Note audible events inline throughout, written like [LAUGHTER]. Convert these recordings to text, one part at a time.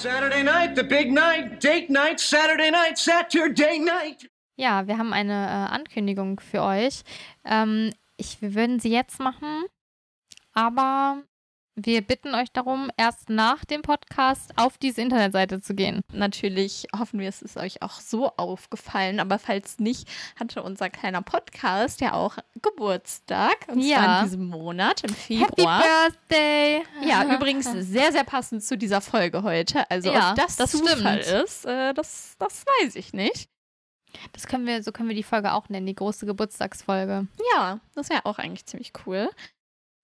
Saturday night, the big night, date night, Saturday night, Saturday night. Ja, wir haben eine äh, Ankündigung für euch. Ähm, ich, wir würden sie jetzt machen, aber wir bitten euch darum, erst nach dem Podcast auf diese Internetseite zu gehen. Natürlich hoffen wir, es ist euch auch so aufgefallen, aber falls nicht, hatte unser kleiner Podcast ja auch Geburtstag. Und Ja. zwar in diesem Monat, im Februar. Happy Birthday! Ja, übrigens sehr, sehr passend zu dieser Folge heute. Also, Ja, ob das, das Zufall stimmt. ist, äh, das, das weiß ich nicht. Das können wir, so können wir die Folge auch nennen, die große Geburtstagsfolge. Ja, das wäre auch eigentlich ziemlich cool.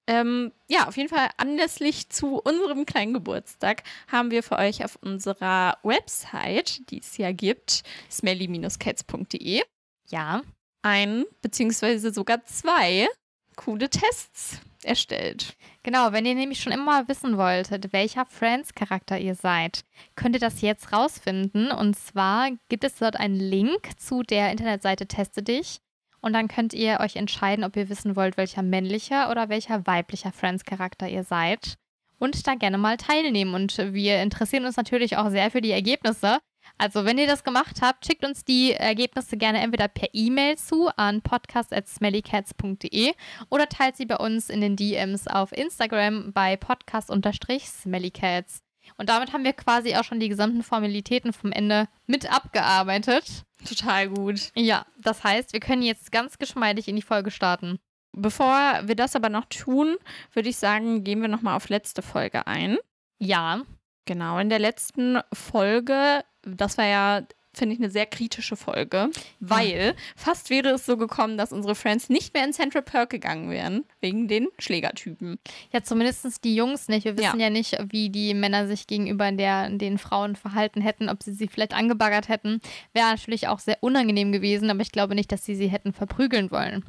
Ähm, ja, auf jeden Fall anlässlich zu unserem kleinen Geburtstag haben wir für euch auf unserer Website, die es ja gibt, smelly-cats.de, Ja. ein beziehungsweise sogar zwei coole Tests erstellt. Genau, wenn ihr nämlich schon immer wissen wolltet, welcher Friends-Charakter ihr seid, könnt ihr das jetzt rausfinden. Und zwar gibt es dort einen Link zu der Internetseite Teste dich. Und dann könnt ihr euch entscheiden, ob ihr wissen wollt, welcher männlicher oder welcher weiblicher Friends-Charakter ihr seid. Und da gerne mal teilnehmen. Und wir interessieren uns natürlich auch sehr für die Ergebnisse. Also, wenn ihr das gemacht habt, schickt uns die Ergebnisse gerne entweder per E-Mail zu an podcast.smellycats.de oder teilt sie bei uns in den DMs auf Instagram bei podcast-smellycats. Und damit haben wir quasi auch schon die gesamten Formalitäten vom Ende mit abgearbeitet. Total gut. Ja, das heißt, wir können jetzt ganz geschmeidig in die Folge starten. Bevor wir das aber noch tun, würde ich sagen, gehen wir nochmal auf letzte Folge ein. Ja, Genau, in der letzten Folge, das war ja, finde ich, eine sehr kritische Folge, weil fast wäre es so gekommen, dass unsere Friends nicht mehr in Central Perk gegangen wären, wegen den Schlägertypen. ja, zumindest die Jungs nicht. Wir wissen ja, nicht, wie die Männer sich gegenüber der, den Frauen verhalten hätten, ob sie sie vielleicht angebaggert hätten. Wäre natürlich auch sehr unangenehm gewesen, aber ich glaube nicht, dass sie sie hätten verprügeln wollen.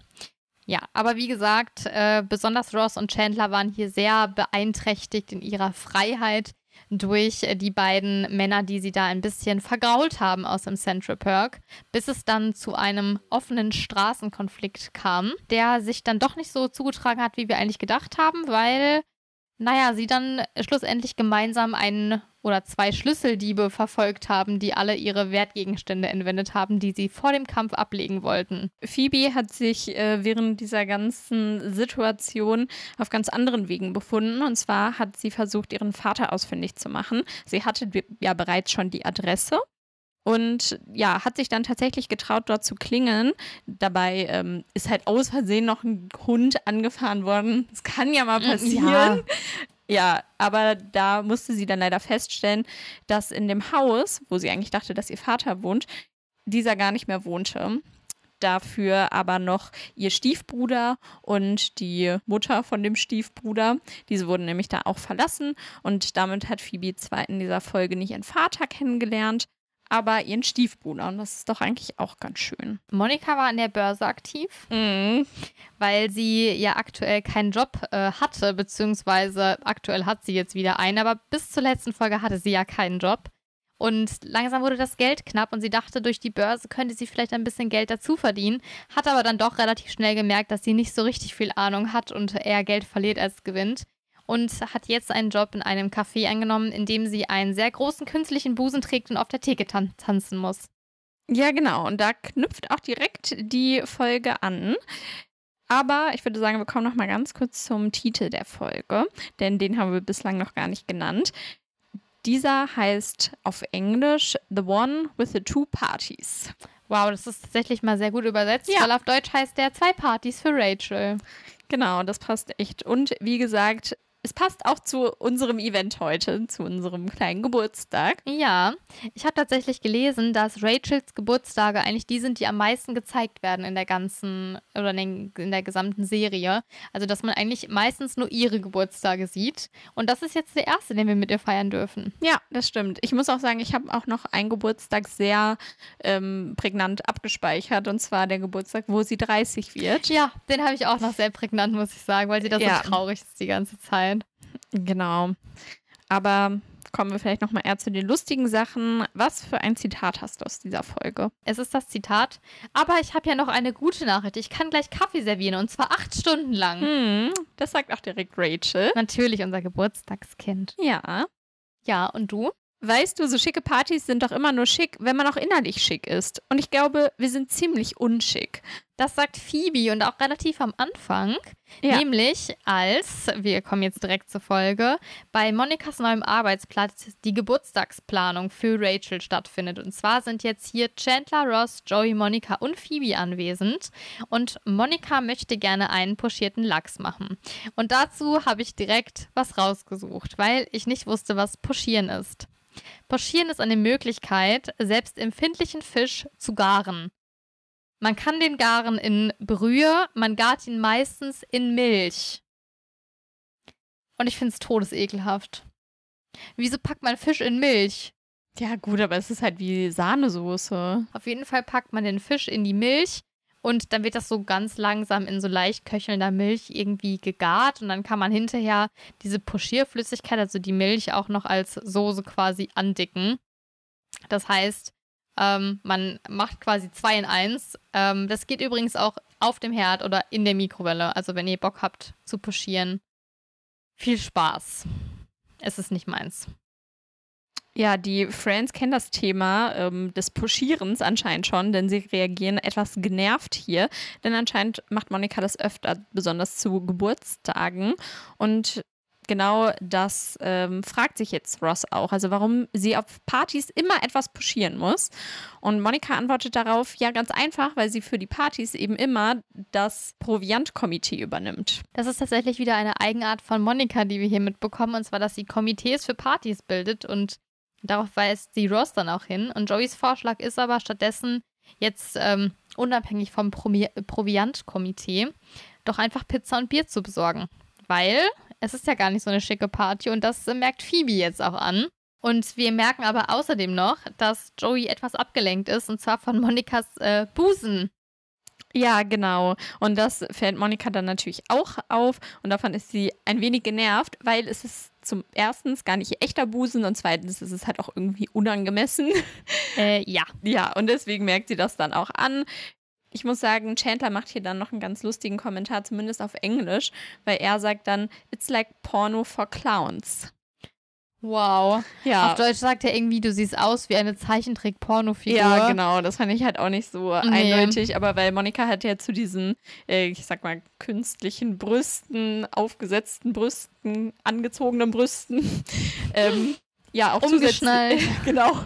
Ja, aber wie gesagt, äh, besonders Ross und Chandler waren hier sehr beeinträchtigt in ihrer Freiheit durch äh, die beiden Männer, die sie da ein bisschen vergrault haben aus dem Central Perk, bis es dann zu einem offenen Straßenkonflikt kam, der sich dann doch nicht so zugetragen hat, wie wir eigentlich gedacht haben, weil, naja, sie dann schlussendlich gemeinsam einen oder zwei Schlüsseldiebe verfolgt haben, die alle ihre Wertgegenstände entwendet haben, die sie vor dem Kampf ablegen wollten. Phoebe hat sich äh, während dieser ganzen Situation auf ganz anderen Wegen befunden. Und zwar hat sie versucht, ihren Vater ausfindig zu machen. Sie hatte ja bereits schon die Adresse. Und ja, hat sich dann tatsächlich getraut, dort zu klingeln. Dabei ähm, ist halt aus Versehen noch ein Hund angefahren worden. Das kann ja mal passieren. Ja, aber da musste sie dann leider feststellen, dass in dem Haus, wo sie eigentlich dachte, dass ihr Vater wohnt, dieser gar nicht mehr wohnte. Dafür aber noch ihr Stiefbruder und die Mutter von dem Stiefbruder. Diese wurden nämlich da auch verlassen. Und damit hat Phoebe zwar in dieser Folge nicht ihren Vater kennengelernt, aber ihren Stiefbruder. Und das ist doch eigentlich auch ganz schön. Monika war an der Börse aktiv. Mhm. weil sie ja aktuell keinen Job äh, hatte, beziehungsweise aktuell hat sie jetzt wieder einen, aber bis zur letzten Folge hatte sie ja keinen Job. Und langsam wurde das Geld knapp und sie dachte, durch die Börse könnte sie vielleicht ein bisschen Geld dazu verdienen, hat aber dann doch relativ schnell gemerkt, dass sie nicht so richtig viel Ahnung hat und eher Geld verliert als gewinnt. Und hat jetzt einen Job in einem Café angenommen, in dem sie einen sehr großen künstlichen Busen trägt und auf der Theke tan tanzen muss. Ja, genau. Und da knüpft auch direkt die Folge an. Aber ich würde sagen, wir kommen noch mal ganz kurz zum Titel der Folge, denn den haben wir bislang noch gar nicht genannt. Dieser heißt auf Englisch The One with the Two Parties. Wow, das ist tatsächlich mal sehr gut übersetzt, Ja. weil auf Deutsch heißt der zwei Partys für Rachel. Genau, das passt echt. Und wie gesagt, es passt auch zu unserem Event heute, zu unserem kleinen Geburtstag. Ja, ich habe tatsächlich gelesen, dass Rachels Geburtstage eigentlich die sind, die am meisten gezeigt werden in der ganzen oder in, der gesamten Serie. Also, dass man eigentlich meistens nur ihre Geburtstage sieht. Und das ist jetzt der erste, den wir mit ihr feiern dürfen. Ja, das stimmt. Ich muss auch sagen, ich habe auch noch einen Geburtstag sehr ähm, prägnant abgespeichert, und zwar der Geburtstag, wo sie 30 wird. Ja, den habe ich auch noch sehr prägnant, muss ich sagen, weil sie da Ja. so traurig ist die ganze Zeit. Genau. Aber kommen wir vielleicht noch mal eher zu den lustigen Sachen. Was für ein Zitat hast du aus dieser Folge? Es ist das Zitat. Aber ich habe ja noch eine gute Nachricht. Ich kann gleich Kaffee servieren und zwar acht Stunden lang. Hm, das sagt auch direkt Rachel. Natürlich unser Geburtstagskind. Ja. Ja, und du? Weißt du, so schicke Partys sind doch immer nur schick, wenn man auch innerlich schick ist. Und ich glaube, wir sind ziemlich unschick. Das sagt Phoebe und auch relativ am Anfang. Ja. Nämlich als, wir kommen jetzt direkt zur Folge, bei Monikas neuem Arbeitsplatz die Geburtstagsplanung für Rachel stattfindet. Und zwar sind jetzt hier Chandler, Ross, Joey, Monika und Phoebe anwesend. Und Monika möchte gerne einen pochierten Lachs machen. Und dazu habe ich direkt was rausgesucht, weil ich nicht wusste, was Pochieren ist. Pochieren ist eine Möglichkeit, selbst empfindlichen Fisch zu garen. Man kann den garen in Brühe, man gart ihn meistens in Milch. Und ich finde es todesekelhaft. Wieso packt man Fisch in Milch? Ja, gut, aber es ist halt wie Sahnesoße. Auf jeden Fall packt man den Fisch in die Milch und dann wird das so ganz langsam in so leicht köchelnder Milch irgendwie gegart. Und dann kann man hinterher diese Pochierflüssigkeit, also die Milch, auch noch als Soße quasi andicken. Das heißt, ähm, man macht quasi zwei in eins. Ähm, das geht übrigens auch auf dem Herd oder in der Mikrowelle. Also wenn ihr Bock habt zu pochieren, viel Spaß. Es ist nicht meins. Ja, die Friends kennen das Thema ähm, des Pushierens anscheinend schon, denn sie reagieren etwas genervt hier. Denn anscheinend macht Monika das öfter, besonders zu Geburtstagen. Und genau das ähm, fragt sich jetzt Ross auch. Also warum sie auf Partys immer etwas pushieren muss. Und Monika antwortet darauf, ja, ganz einfach, weil sie für die Partys eben immer das Proviantkomitee übernimmt. Das ist tatsächlich wieder eine Eigenart von Monika, die wir hier mitbekommen, und zwar, dass sie Komitees für Partys bildet und Darauf weist die Ross dann auch hin. Und Joeys Vorschlag ist aber stattdessen jetzt ähm, unabhängig vom Promi Proviantkomitee doch einfach Pizza und Bier zu besorgen. Weil es ist ja gar nicht so eine schicke Party und das merkt Phoebe jetzt auch an. Und wir merken aber außerdem noch, dass Joey etwas abgelenkt ist und zwar von Monikas äh, Busen. Ja, genau. Und das fällt Monika dann natürlich auch auf und davon ist sie ein wenig genervt, weil es ist zum erstens gar nicht echter Busen und zweitens ist es halt auch irgendwie unangemessen. Äh, ja. Ja, und deswegen merkt sie das dann auch an. Ich muss sagen, Chandler macht hier dann noch einen ganz lustigen Kommentar, zumindest auf Englisch, weil er sagt dann, it's like porno for clowns. Wow. Ja. Auf Deutsch sagt er irgendwie, du siehst aus wie eine Zeichentrick-Pornofigur. Ja, genau. Das fand ich halt auch nicht so nee. eindeutig. Aber weil Monika hat ja zu diesen, äh, ich sag mal, künstlichen Brüsten, aufgesetzten Brüsten, angezogenen Brüsten, [LAUGHS] ähm, ja, auch zusätzlich. [LAUGHS] genau.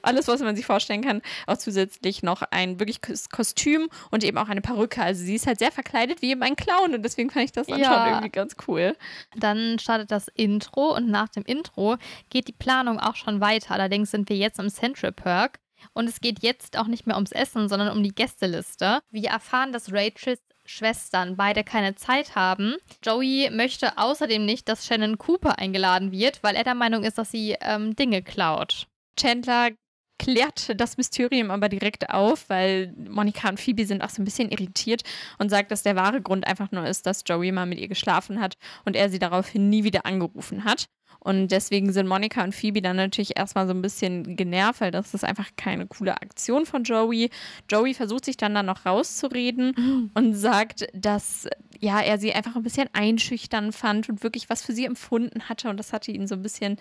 Alles, was man sich vorstellen kann. Auch zusätzlich noch ein wirkliches Kostüm und eben auch eine Perücke. Also sie ist halt sehr verkleidet wie eben ein Clown und deswegen fand ich das dann ja. schon irgendwie ganz cool. Dann startet das Intro und nach dem Intro geht die Planung auch schon weiter. Allerdings sind wir jetzt im Central Park. Und es geht jetzt auch nicht mehr ums Essen, sondern um die Gästeliste. Wir erfahren, dass Rachels Schwestern beide keine Zeit haben. Joey möchte außerdem nicht, dass Shannon Cooper eingeladen wird, weil er der Meinung ist, dass sie ähm, Dinge klaut. Chandler klärt das Mysterium aber direkt auf, weil Monika und Phoebe sind auch so ein bisschen irritiert und sagt, dass der wahre Grund einfach nur ist, dass Joey mal mit ihr geschlafen hat und er sie daraufhin nie wieder angerufen hat. Und deswegen sind Monika und Phoebe dann natürlich erstmal so ein bisschen genervt, weil das ist einfach keine coole Aktion von Joey. Joey versucht sich dann da noch rauszureden mhm. und sagt, dass ja, er sie einfach ein bisschen einschüchtern fand und wirklich was für sie empfunden hatte. Und das hatte ihn so ein bisschen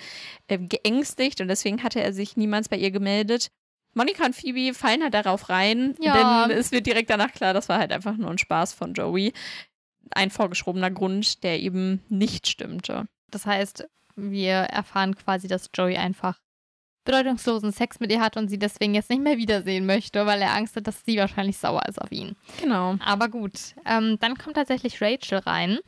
äh, geängstigt und deswegen hatte er sich niemals bei ihr gemeldet. Monika und Phoebe fallen halt darauf rein, ja. denn es wird direkt danach klar, das war halt einfach nur ein Spaß von Joey. Ein vorgeschobener Grund, der eben nicht stimmte. Das heißt, wir erfahren quasi, dass Joey einfach bedeutungslosen Sex mit ihr hat und sie deswegen jetzt nicht mehr wiedersehen möchte, weil er Angst hat, dass sie wahrscheinlich sauer ist auf ihn. Genau. Aber gut, ähm, dann kommt tatsächlich Rachel rein.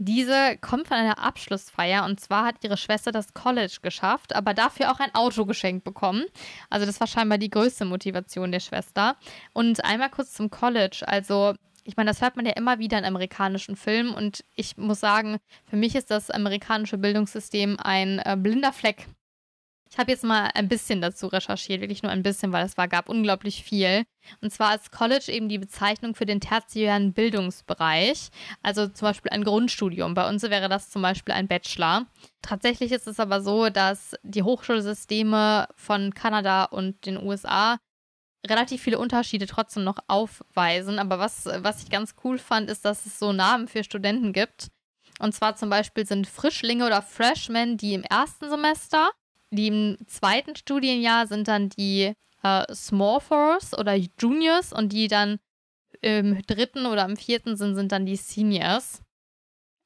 Diese kommt von einer Abschlussfeier und zwar hat ihre Schwester das College geschafft, aber dafür auch ein Auto geschenkt bekommen. Also das war scheinbar die größte Motivation der Schwester. Und einmal kurz zum College. Also ich meine, das hört man ja immer wieder in amerikanischen Filmen und ich muss sagen, für mich ist das amerikanische Bildungssystem ein äh, blinder Fleck. Ich habe jetzt mal ein bisschen dazu recherchiert, wirklich nur ein bisschen, weil es war, gab unglaublich viel. Und zwar ist College eben die Bezeichnung für den tertiären Bildungsbereich, also zum Beispiel ein Grundstudium. Bei uns wäre das zum Beispiel ein Bachelor. Tatsächlich ist es aber so, dass die Hochschulsysteme von Kanada und den USA relativ viele Unterschiede trotzdem noch aufweisen. Aber was, was ich ganz cool fand, ist, dass es so Namen für Studenten gibt. Und zwar zum Beispiel sind Frischlinge oder Freshmen die im ersten Semester die im zweiten Studienjahr sind dann die äh, Smallfours oder Juniors und die dann im dritten oder im vierten sind, sind dann die Seniors.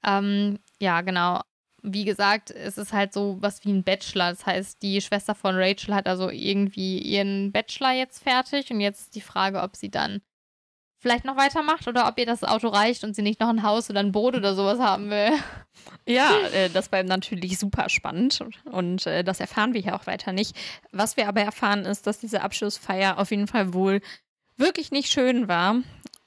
Ähm, ja, genau. Wie gesagt, es ist halt so was wie ein Bachelor. Das heißt, die Schwester von Rachel hat also irgendwie ihren Bachelor jetzt fertig und jetzt ist die Frage, ob sie dann vielleicht noch weitermacht oder ob ihr das Auto reicht und sie nicht noch ein Haus oder ein Boot oder sowas haben will. Ja, äh, das war natürlich super spannend und äh, das erfahren wir hier auch weiter nicht. Was wir aber erfahren ist, dass diese Abschlussfeier auf jeden Fall wohl wirklich nicht schön war,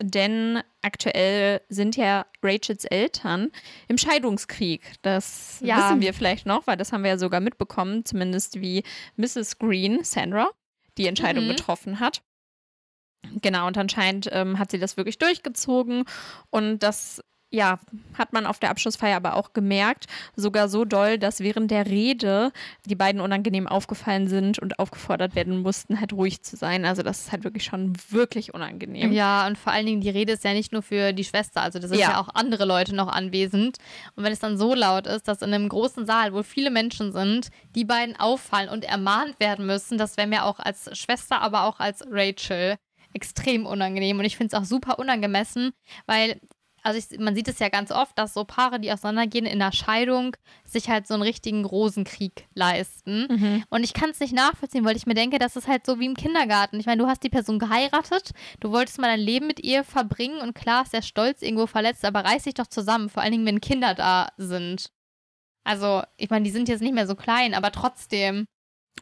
denn aktuell sind ja Rachels Eltern im Scheidungskrieg. Das ja. wissen wir vielleicht noch, weil das haben wir ja sogar mitbekommen, zumindest wie Mrs. Green, Sandra, die Entscheidung mhm. getroffen hat. Genau, und anscheinend ähm, hat sie das wirklich durchgezogen und das ja, hat man auf der Abschlussfeier aber auch gemerkt, sogar so doll, dass während der Rede die beiden unangenehm aufgefallen sind und aufgefordert werden mussten, halt ruhig zu sein. Also das ist halt wirklich schon wirklich unangenehm. Ja, und vor allen Dingen, die Rede ist ja nicht nur für die Schwester, also das sind ja, ja auch andere Leute noch anwesend. Und wenn es dann so laut ist, dass in einem großen Saal, wo viele Menschen sind, die beiden auffallen und ermahnt werden müssen, das wäre mir auch als Schwester, aber auch als Rachel extrem unangenehm und ich finde es auch super unangemessen, weil also ich, man sieht es ja ganz oft, dass so Paare, die auseinandergehen in der Scheidung, sich halt so einen richtigen Rosenkrieg leisten. Mhm. Und ich kann es nicht nachvollziehen, weil ich mir denke, das ist halt so wie im Kindergarten. Ich meine, du hast die Person geheiratet, du wolltest mal dein Leben mit ihr verbringen und klar ist der Stolz irgendwo verletzt, aber reiß dich doch zusammen, vor allen Dingen, wenn Kinder da sind. Also, ich meine, die sind jetzt nicht mehr so klein, aber trotzdem.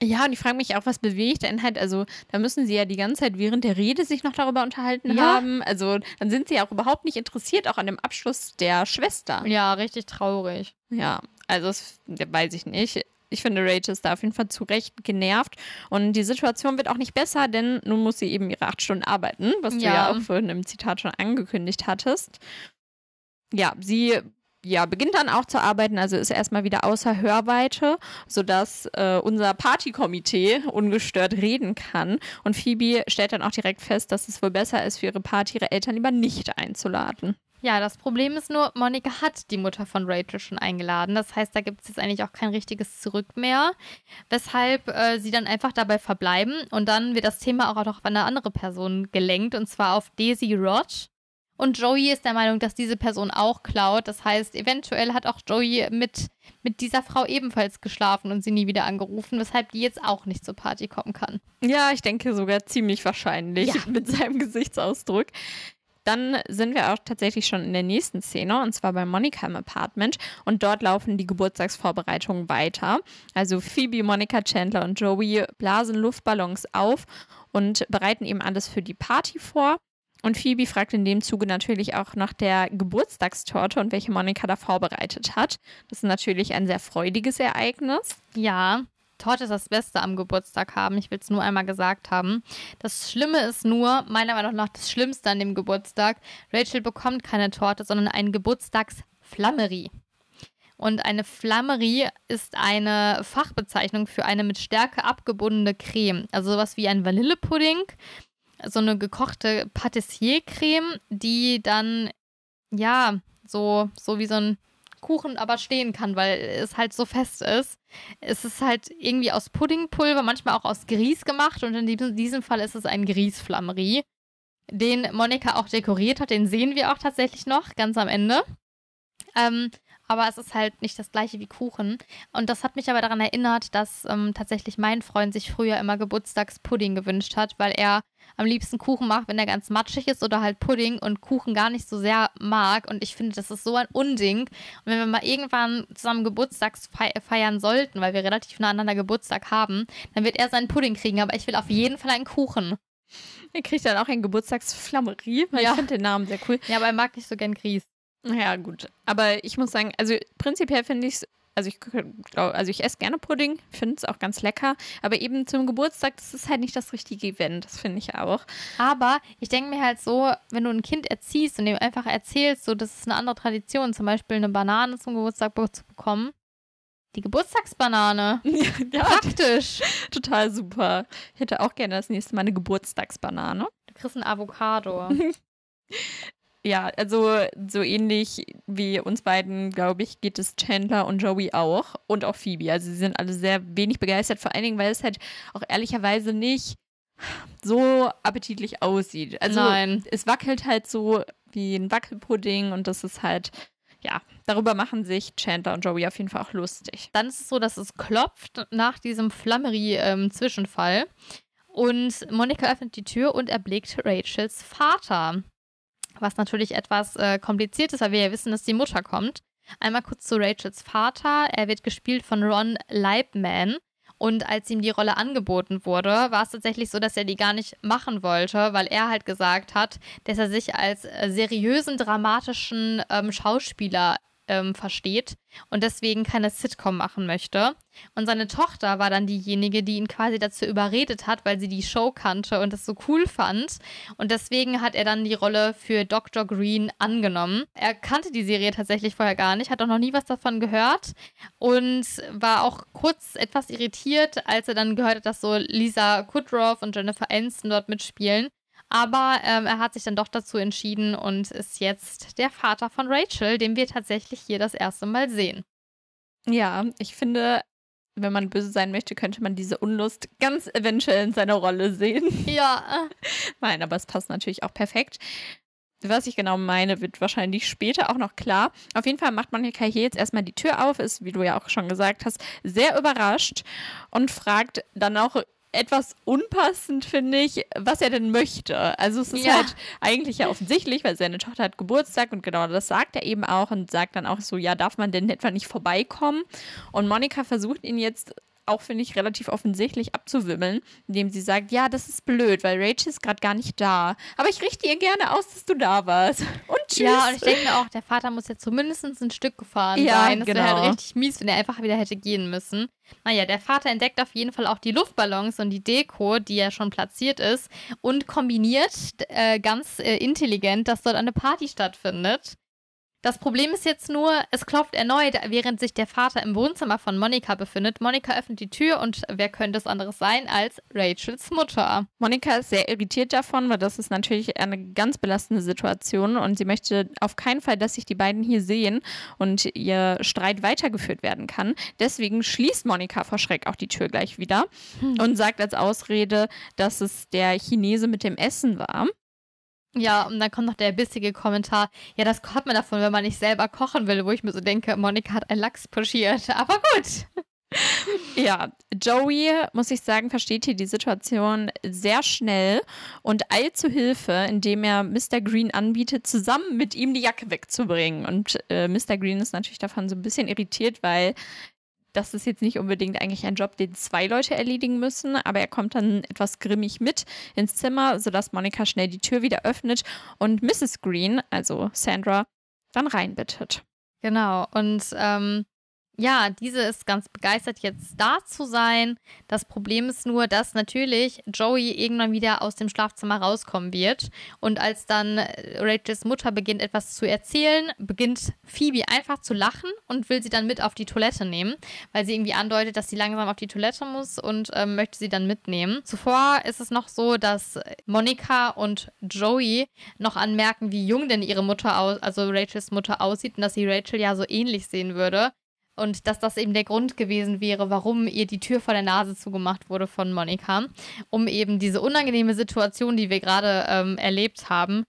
Ja, und ich frage mich auch, was bewegt denn halt, also da müssen sie ja die ganze Zeit während der Rede sich noch darüber unterhalten ja. haben. Also dann sind sie ja auch überhaupt nicht interessiert, auch an dem Abschluss der Schwester. Ja, richtig traurig. Ja, also das weiß ich nicht. Ich finde, Rachel ist da auf jeden Fall zu Recht genervt. Und die Situation wird auch nicht besser, denn nun muss sie eben ihre acht Stunden arbeiten, was ja. du ja auch vorhin im Zitat schon angekündigt hattest. Ja, sie ja, beginnt dann auch zu arbeiten, also ist erstmal wieder außer Hörweite, sodass äh, unser Partykomitee ungestört reden kann. Und Phoebe stellt dann auch direkt fest, dass es wohl besser ist, für ihre Party ihre Eltern lieber nicht einzuladen. Ja, das Problem ist nur, Monika hat die Mutter von Rachel schon eingeladen. Das heißt, da gibt es jetzt eigentlich auch kein richtiges Zurück mehr. Weshalb äh, sie dann einfach dabei verbleiben und dann wird das Thema auch auf eine andere Person gelenkt und zwar auf Daisy Roch. Und Joey ist der Meinung, dass diese Person auch klaut. Das heißt, eventuell hat auch Joey mit, mit dieser Frau ebenfalls geschlafen und sie nie wieder angerufen, weshalb die jetzt auch nicht zur Party kommen kann. Ja, ich denke sogar ziemlich wahrscheinlich ja. [LAUGHS] mit seinem Gesichtsausdruck. Dann sind wir auch tatsächlich schon in der nächsten Szene und zwar bei Monica im Apartment und dort laufen die Geburtstagsvorbereitungen weiter. Also Phoebe, Monica, Chandler und Joey blasen Luftballons auf und bereiten eben alles für die Party vor. Und Phoebe fragt in dem Zuge natürlich auch nach der Geburtstagstorte und welche Monika da vorbereitet hat. Das ist natürlich ein sehr freudiges Ereignis. Ja, Torte ist das Beste am Geburtstag haben. Ich will es nur einmal gesagt haben. Das Schlimme ist nur, meiner Meinung nach, das Schlimmste an dem Geburtstag. Rachel bekommt keine Torte, sondern ein Geburtstagsflammerie. Und eine Flammerie ist eine Fachbezeichnung für eine mit Stärke abgebundene Creme. Also sowas wie ein Vanillepudding so eine gekochte Patissiercreme, die dann, ja, so, so wie so ein Kuchen aber stehen kann, weil es halt so fest ist. Es ist halt irgendwie aus Puddingpulver, manchmal auch aus Grieß gemacht und in diesem Fall ist es ein Grießflammerie, den Monika auch dekoriert hat. Den sehen wir auch tatsächlich noch ganz am Ende. Ähm, aber es ist halt nicht das gleiche wie Kuchen. Und das hat mich aber daran erinnert, dass ähm, tatsächlich mein Freund sich früher immer Geburtstagspudding gewünscht hat, weil er am liebsten Kuchen macht, wenn er ganz matschig ist oder halt Pudding und Kuchen gar nicht so sehr mag. Und ich finde, das ist so ein Unding. Und wenn wir mal irgendwann zusammen Geburtstags feiern sollten, weil wir relativ nah aneinander Geburtstag haben, dann wird er seinen Pudding kriegen, aber ich will auf jeden Fall einen Kuchen. Er kriegt dann auch ein Geburtstagsflammerie, weil ja. ich finde den Namen sehr cool. Ja, aber er mag nicht so gern Grieß. Ja, gut. Aber ich muss sagen, also prinzipiell finde ich es also ich glaube, also ich esse gerne Pudding, finde es auch ganz lecker, aber eben zum Geburtstag, das ist halt nicht das richtige Event, das finde ich auch. Aber ich denke mir halt so, wenn du ein Kind erziehst und dem einfach erzählst, so das ist eine andere Tradition, zum Beispiel eine Banane zum Geburtstag zu bekommen, die Geburtstagsbanane. [LAUGHS] Ja, Praktisch. Total super. Ich hätte auch gerne das nächste Mal eine Geburtstagsbanane. Du kriegst ein Avocado. [LAUGHS] Ja, also so ähnlich wie uns beiden, glaube ich, geht es Chandler und Joey auch und auch Phoebe. Also sie sind alle sehr wenig begeistert, vor allen Dingen, weil es halt auch ehrlicherweise nicht so appetitlich aussieht. Also Nein. es wackelt halt so wie ein Wackelpudding und das ist halt, ja, darüber machen sich Chandler und Joey auf jeden Fall auch lustig. Dann ist es so, dass es klopft nach diesem Flammery-Zwischenfall. und Monika öffnet die Tür und erblickt Rachels Vater. Was natürlich etwas äh, kompliziert ist, weil wir ja wissen, dass die Mutter kommt. Einmal kurz zu Rachels Vater. Er wird gespielt von Ron Leibman. Und als ihm die Rolle angeboten wurde, war es tatsächlich so, dass er die gar nicht machen wollte, weil er halt gesagt hat, dass er sich als äh, seriösen, dramatischen ähm, Schauspieler ähm, versteht und deswegen keine Sitcom machen möchte. Und seine Tochter war dann diejenige, die ihn quasi dazu überredet hat, weil sie die Show kannte und das so cool fand. Und deswegen hat er dann die Rolle für Dr. Green angenommen. Er kannte die Serie tatsächlich vorher gar nicht, hat auch noch nie was davon gehört und war auch kurz etwas irritiert, als er dann gehört hat, dass so Lisa Kudrow und Jennifer Aniston dort mitspielen. Aber ähm, er hat sich dann doch dazu entschieden und ist jetzt der Vater von Rachel, den wir tatsächlich hier das erste Mal sehen. Ja, ich finde, wenn man böse sein möchte, könnte man diese Unlust ganz eventuell in seiner Rolle sehen. [LAUGHS] Ja. Nein, aber es passt natürlich auch perfekt. Was ich genau meine, wird wahrscheinlich später auch noch klar. Auf jeden Fall macht Monika hier jetzt erstmal die Tür auf, ist, wie du ja auch schon gesagt hast, sehr überrascht und fragt dann auch etwas unpassend, finde ich, was er denn möchte. Also es ist ja. halt eigentlich ja offensichtlich, weil seine Tochter hat Geburtstag und genau das sagt er eben auch und sagt dann auch so, ja, darf man denn etwa nicht vorbeikommen? Und Monika versucht ihn jetzt auch, finde ich, relativ offensichtlich abzuwimmeln, indem sie sagt, ja, das ist blöd, weil Rachel ist gerade gar nicht da. Aber ich richte ihr gerne aus, dass du da warst. Tschüss. Ja, und ich denke mir auch, der Vater muss jetzt zumindest ein Stück gefahren ja, sein. Das genau. wäre halt richtig mies, wenn er einfach wieder hätte gehen müssen. Naja, der Vater entdeckt auf jeden Fall auch die Luftballons und die Deko, die ja schon platziert ist, und kombiniert äh, ganz äh, intelligent, dass dort eine Party stattfindet. Das Problem ist jetzt nur, es klopft erneut, während sich der Vater im Wohnzimmer von Monika befindet. Monika öffnet die Tür und wer könnte es anderes sein als Rachels Mutter? Monika ist sehr irritiert davon, weil das ist natürlich eine ganz belastende Situation und sie möchte auf keinen Fall, dass sich die beiden hier sehen und ihr Streit weitergeführt werden kann. Deswegen schließt Monika vor Schreck auch die Tür gleich wieder hm. und sagt als Ausrede, dass es der Chinese mit dem Essen war. Ja, und dann kommt noch der bissige Kommentar. Ja, das hat man davon, wenn man nicht selber kochen will, wo ich mir so denke, Monika hat einen Lachs pushiert. [LAUGHS] Aber gut. Ja, Joey, muss ich sagen, versteht hier die Situation sehr schnell und eilt zu Hilfe, indem er Mr. Green anbietet, zusammen mit ihm die Jacke wegzubringen. Und äh, Mr. Green ist natürlich davon so ein bisschen irritiert, weil das ist jetzt nicht unbedingt eigentlich ein Job, den zwei Leute erledigen müssen, aber er kommt dann etwas grimmig mit ins Zimmer, sodass Monika schnell die Tür wieder öffnet und Mrs. Green, also Sandra, dann reinbittet. Genau, und ähm, ja, diese ist ganz begeistert, jetzt da zu sein. Das Problem ist nur, dass natürlich Joey irgendwann wieder aus dem Schlafzimmer rauskommen wird. Und als dann äh, Rachels Mutter beginnt, etwas zu erzählen, beginnt Phoebe einfach zu lachen und will sie dann mit auf die Toilette nehmen, weil sie irgendwie andeutet, dass sie langsam auf die Toilette muss und ähm, möchte sie dann mitnehmen. Zuvor ist es noch so, dass Monika und Joey noch anmerken, wie jung denn ihre Mutter aus, also Rachels Mutter aussieht und dass sie Rachel ja so ähnlich sehen würde. Und dass das eben der Grund gewesen wäre, warum ihr die Tür vor der Nase zugemacht wurde von Monika, um eben diese unangenehme Situation, die wir gerade ähm, erlebt haben,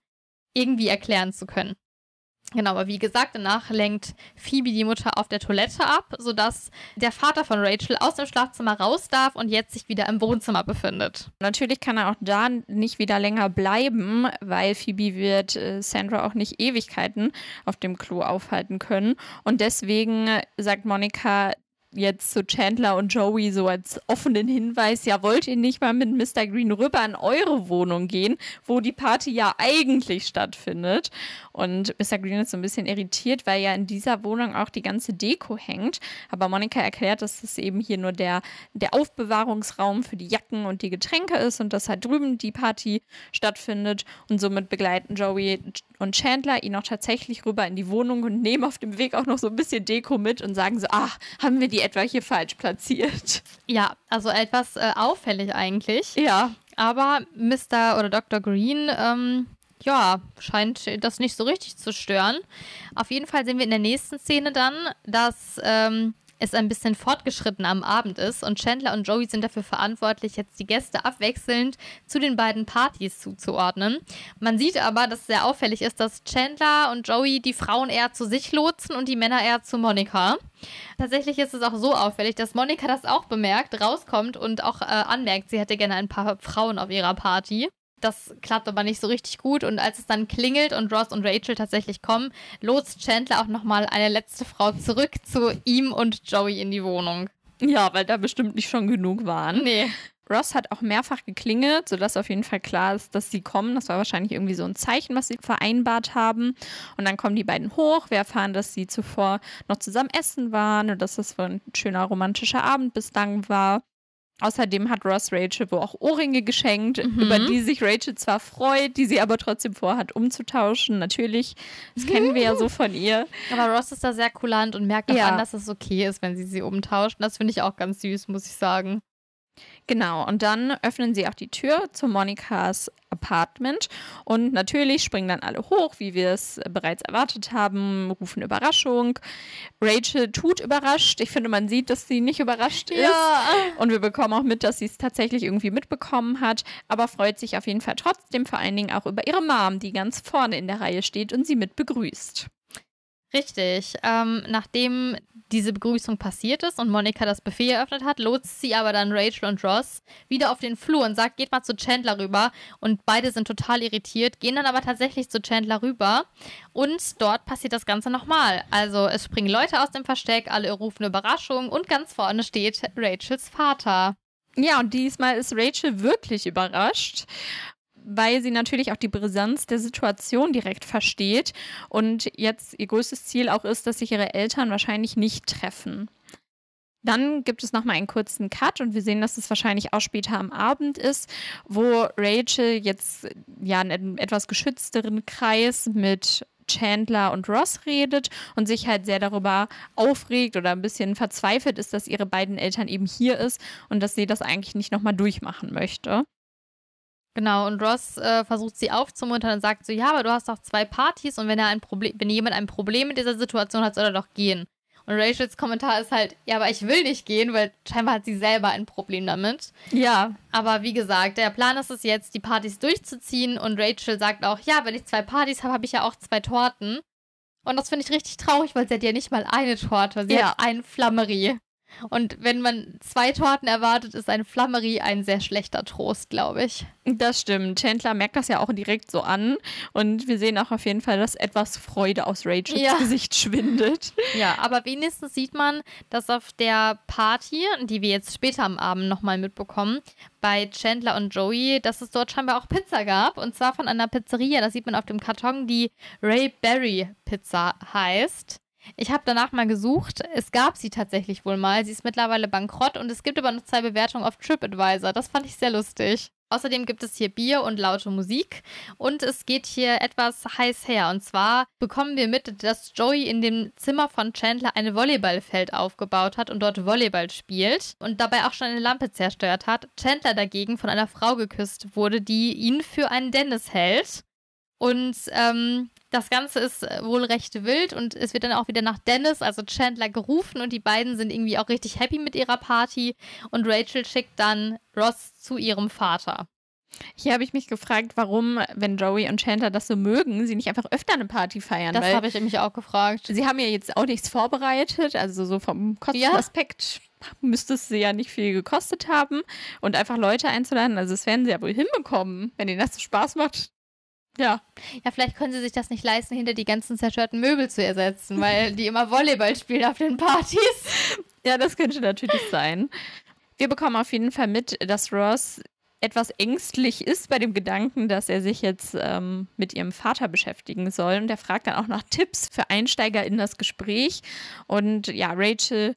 irgendwie erklären zu können. Genau, aber wie gesagt, danach lenkt Phoebe die Mutter auf der Toilette ab, sodass der Vater von Rachel aus dem Schlafzimmer raus darf und jetzt sich wieder im Wohnzimmer befindet. Natürlich kann er auch da nicht wieder länger bleiben, weil Phoebe wird äh, Sandra auch nicht Ewigkeiten auf dem Klo aufhalten können. Und deswegen sagt Monika, jetzt zu Chandler und Joey so als offenen Hinweis, ja, wollt ihr nicht mal mit Mr. Green rüber in eure Wohnung gehen, wo die Party ja eigentlich stattfindet? Und Mr. Green ist so ein bisschen irritiert, weil ja in dieser Wohnung auch die ganze Deko hängt. Aber Monika erklärt, dass es eben hier nur der, der Aufbewahrungsraum für die Jacken und die Getränke ist und dass halt drüben die Party stattfindet. Und somit begleiten Joey und Chandler ihn auch tatsächlich rüber in die Wohnung und nehmen auf dem Weg auch noch so ein bisschen Deko mit und sagen so, ach, haben wir die etwa hier falsch platziert? Ja, also etwas äh, auffällig eigentlich. Ja. Aber Mr. oder Dr. Green ähm, ja, scheint das nicht so richtig zu stören. Auf jeden Fall sehen wir in der nächsten Szene dann, dass ähm, es ein bisschen fortgeschritten am Abend ist und Chandler und Joey sind dafür verantwortlich, jetzt die Gäste abwechselnd zu den beiden Partys zuzuordnen. Man sieht aber, dass es sehr auffällig ist, dass Chandler und Joey die Frauen eher zu sich lotsen und die Männer eher zu Monika. Tatsächlich ist es auch so auffällig, dass Monika das auch bemerkt, rauskommt und auch äh, anmerkt, sie hätte gerne ein paar Frauen auf ihrer Party. Das klappt aber nicht so richtig gut. Und als es dann klingelt und Ross und Rachel tatsächlich kommen, lotst Chandler auch nochmal eine letzte Frau zurück zu ihm und Joey in die Wohnung. Ja, weil da bestimmt nicht schon genug waren. Nee. Ross hat auch mehrfach geklingelt, sodass auf jeden Fall klar ist, dass sie kommen. Das war wahrscheinlich irgendwie so ein Zeichen, was sie vereinbart haben. Und dann kommen die beiden hoch. Wir erfahren, dass sie zuvor noch zusammen essen waren und dass das ein schöner romantischer Abend bislang war. Außerdem hat Ross Rachel wohl auch Ohrringe geschenkt, mhm. über die sich Rachel zwar freut, die sie aber trotzdem vorhat umzutauschen. Natürlich, das kennen wir ja so von ihr. Aber Ross ist da sehr kulant und merkt auch ja. an, dass es okay ist, wenn sie sie umtauscht. Das finde ich auch ganz süß, muss ich sagen. Genau, und dann öffnen sie auch die Tür zu Monikas Apartment und natürlich springen dann alle hoch, wie wir es bereits erwartet haben, rufen Überraschung. Rachel tut überrascht. Ich finde, man sieht, dass sie nicht überrascht ist. Ja. Und wir bekommen auch mit, dass sie es tatsächlich irgendwie mitbekommen hat, aber freut sich auf jeden Fall trotzdem vor allen Dingen auch über ihre Mom, die ganz vorne in der Reihe steht und sie mit begrüßt. Richtig. Ähm, nachdem diese Begrüßung passiert ist und Monika das Buffet eröffnet hat, lotst sie aber dann Rachel und Ross wieder auf den Flur und sagt, geht mal zu Chandler rüber. Und beide sind total irritiert, gehen dann aber tatsächlich zu Chandler rüber. Und dort passiert das Ganze nochmal. Also es springen Leute aus dem Versteck, alle rufen Überraschung und ganz vorne steht Rachels Vater. Ja, und diesmal ist Rachel wirklich überrascht weil sie natürlich auch die Brisanz der Situation direkt versteht und jetzt ihr größtes Ziel auch ist, dass sich ihre Eltern wahrscheinlich nicht treffen. Dann gibt es nochmal einen kurzen Cut und wir sehen, dass es wahrscheinlich auch später am Abend ist, wo Rachel jetzt ja in einem etwas geschützteren Kreis mit Chandler und Ross redet und sich halt sehr darüber aufregt oder ein bisschen verzweifelt ist, dass ihre beiden Eltern eben hier ist und dass sie das eigentlich nicht nochmal durchmachen möchte. Genau, und Ross äh, versucht sie aufzumuntern und sagt so, ja, aber du hast doch zwei Partys und wenn er ein Problem, wenn jemand ein Problem mit dieser Situation hat, soll er doch gehen. Und Rachels Kommentar ist halt, ja, aber ich will nicht gehen, weil scheinbar hat sie selber ein Problem damit. Ja. Aber wie gesagt, der Plan ist es jetzt, die Partys durchzuziehen und Rachel sagt auch, ja, wenn ich zwei Partys habe, habe ich ja auch zwei Torten. Und das finde ich richtig traurig, weil sie hat ja nicht mal eine Torte, sie ja. hat ein Flammerie. Und wenn man zwei Torten erwartet, ist ein Flammerie ein sehr schlechter Trost, glaube ich. Das stimmt. Chandler merkt das ja auch direkt so an. Und wir sehen auch auf jeden Fall, dass etwas Freude aus Rachels ja. Gesicht schwindet. [LAUGHS] Ja, aber wenigstens sieht man, dass auf der Party, die wir jetzt später am Abend nochmal mitbekommen, bei Chandler und Joey, dass es dort scheinbar auch Pizza gab. Und zwar von einer Pizzeria. Das sieht man auf dem Karton, die Ray Berry Pizza heißt. Ich habe danach mal gesucht. Es gab sie tatsächlich wohl mal. Sie ist mittlerweile bankrott und es gibt aber noch zwei Bewertungen auf TripAdvisor. Das fand ich sehr lustig. Außerdem gibt es hier Bier und laute Musik und es geht hier etwas heiß her. Und zwar bekommen wir mit, dass Joey in dem Zimmer von Chandler ein Volleyballfeld aufgebaut hat und dort Volleyball spielt und dabei auch schon eine Lampe zerstört hat. Chandler dagegen von einer Frau geküsst wurde, die ihn für einen Dennis hält. Und ähm, das Ganze ist äh, wohl recht wild und es wird dann auch wieder nach Dennis, also Chandler, gerufen und die beiden sind irgendwie auch richtig happy mit ihrer Party und Rachel schickt dann Ross zu ihrem Vater. Hier habe ich mich gefragt, warum, wenn Joey und Chandler das so mögen, sie nicht einfach öfter eine Party feiern. Das habe ich mich auch gefragt. Sie haben ja jetzt auch nichts vorbereitet, also so vom Kostenaspekt ja. müsste es sie ja nicht viel gekostet haben und einfach Leute einzuladen. Also das werden sie ja wohl hinbekommen, wenn ihnen das so Spaß macht. Ja. Ja, vielleicht können sie sich das nicht leisten, hinter die ganzen zerstörten Möbel zu ersetzen, weil die immer Volleyball spielen auf den Partys. Ja, das könnte natürlich sein. Wir bekommen auf jeden Fall mit, dass Ross etwas ängstlich ist bei dem Gedanken, dass er sich jetzt ähm, mit ihrem Vater beschäftigen soll. Und er fragt dann auch nach Tipps für Einsteiger in das Gespräch. Und ja, Rachel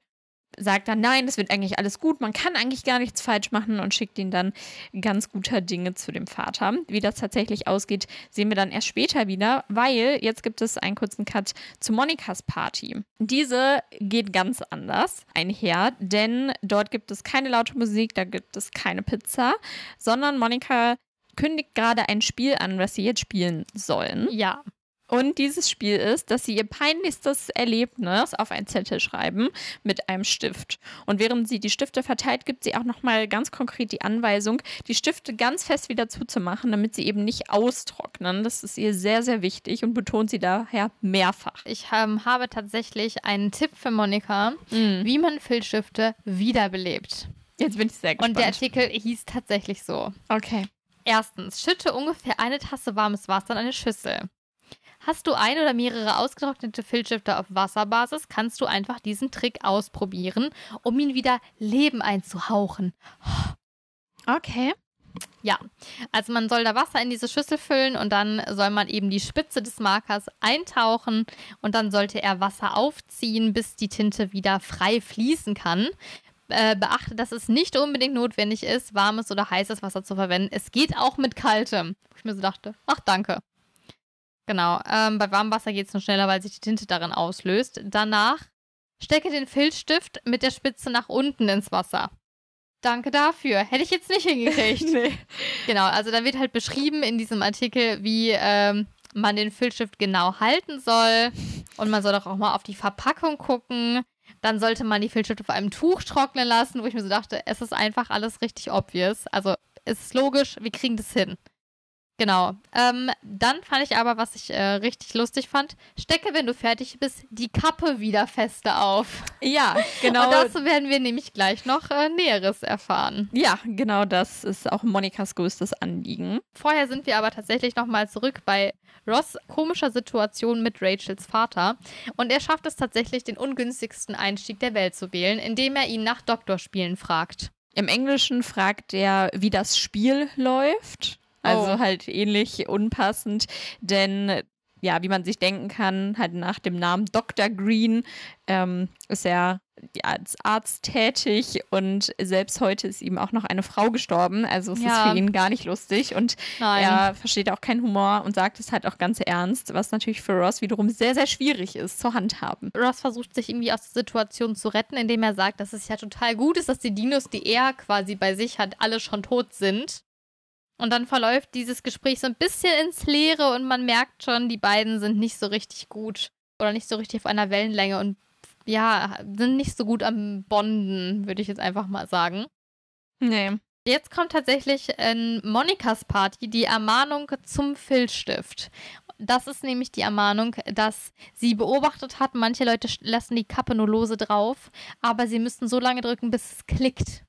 sagt dann, nein, das wird eigentlich alles gut, man kann eigentlich gar nichts falsch machen und schickt ihn dann ganz guter Dinge zu dem Vater. Wie das tatsächlich ausgeht, sehen wir dann erst später wieder, weil jetzt gibt es einen kurzen Cut zu Monikas Party. Diese geht ganz anders einher, denn dort gibt es keine laute Musik, da gibt es keine Pizza, sondern Monika kündigt gerade ein Spiel an, was sie jetzt spielen sollen. Ja. Und dieses Spiel ist, dass sie ihr peinlichstes Erlebnis auf einen Zettel schreiben mit einem Stift. Und während sie die Stifte verteilt, gibt sie auch nochmal ganz konkret die Anweisung, die Stifte ganz fest wieder zuzumachen, damit sie eben nicht austrocknen. Das ist ihr sehr, sehr wichtig und betont sie daher mehrfach. Ich ähm, habe tatsächlich einen Tipp für Monika, Mhm. wie man Filzstifte wiederbelebt. Jetzt bin ich sehr gespannt. Und der Artikel hieß tatsächlich so. okay. Erstens, schütte ungefähr eine Tasse warmes Wasser in eine Schüssel. Hast du ein oder mehrere ausgetrocknete Filzstifte auf Wasserbasis, kannst du einfach diesen Trick ausprobieren, um ihn wieder Leben einzuhauchen. Okay. Ja, also man soll da Wasser in diese Schüssel füllen und dann soll man eben die Spitze des Markers eintauchen und dann sollte er Wasser aufziehen, bis die Tinte wieder frei fließen kann. Äh, beachte, dass es nicht unbedingt notwendig ist, warmes oder heißes Wasser zu verwenden. Es geht auch mit kaltem. Wo ich mir so dachte, ach danke. Genau, ähm, bei warmem Wasser geht es nur schneller, weil sich die Tinte darin auslöst. Danach stecke den Filzstift mit der Spitze nach unten ins Wasser. Danke dafür. Hätte ich jetzt nicht hingekriegt. [LAUGHS] nee. Genau, also da wird halt beschrieben in diesem Artikel, wie ähm, man den Filzstift genau halten soll. Und man soll doch auch mal auf die Verpackung gucken. Dann sollte man die Filzstifte auf einem Tuch trocknen lassen, wo ich mir so dachte, es ist einfach alles richtig obvious. Also es ist logisch, wir kriegen das hin. Genau. Ähm, dann fand ich aber, was ich äh, richtig lustig fand, stecke, wenn du fertig bist, die Kappe wieder fester auf. Ja, [LAUGHS] genau. Und dazu werden wir nämlich gleich noch äh, Näheres erfahren. ja, genau das ist auch Monikas größtes Anliegen. Vorher sind wir aber tatsächlich nochmal zurück bei Ross komischer Situation mit Rachels Vater. Und er schafft es tatsächlich, den ungünstigsten Einstieg der Welt zu wählen, indem er ihn nach Doktorspielen fragt. Im Englischen fragt er, wie das Spiel läuft. Also Oh. halt ähnlich unpassend, denn ja, wie man sich denken kann, halt nach dem Namen Dr. Green ähm, ist er als Arzt tätig und selbst heute ist ihm auch noch eine Frau gestorben. Also es Ja. ist für ihn gar nicht lustig und Nein. er versteht auch keinen Humor und sagt es halt auch ganz ernst, was natürlich für Ross wiederum sehr, sehr schwierig ist zu handhaben. Ross versucht sich irgendwie aus der Situation zu retten, indem er sagt, dass es ja total gut ist, dass die Dinos, die er quasi bei sich hat, alle schon tot sind. Und dann verläuft dieses Gespräch so ein bisschen ins Leere und man merkt schon, die beiden sind nicht so richtig gut oder nicht so richtig auf einer Wellenlänge und ja, sind nicht so gut am Bonden, würde ich jetzt einfach mal sagen. Nee. Jetzt kommt tatsächlich in Monikas Party die Ermahnung zum Filzstift. Das ist nämlich die Ermahnung, dass sie beobachtet hat, manche Leute lassen die Kappe nur lose drauf, aber sie müssten so lange drücken, bis es klickt.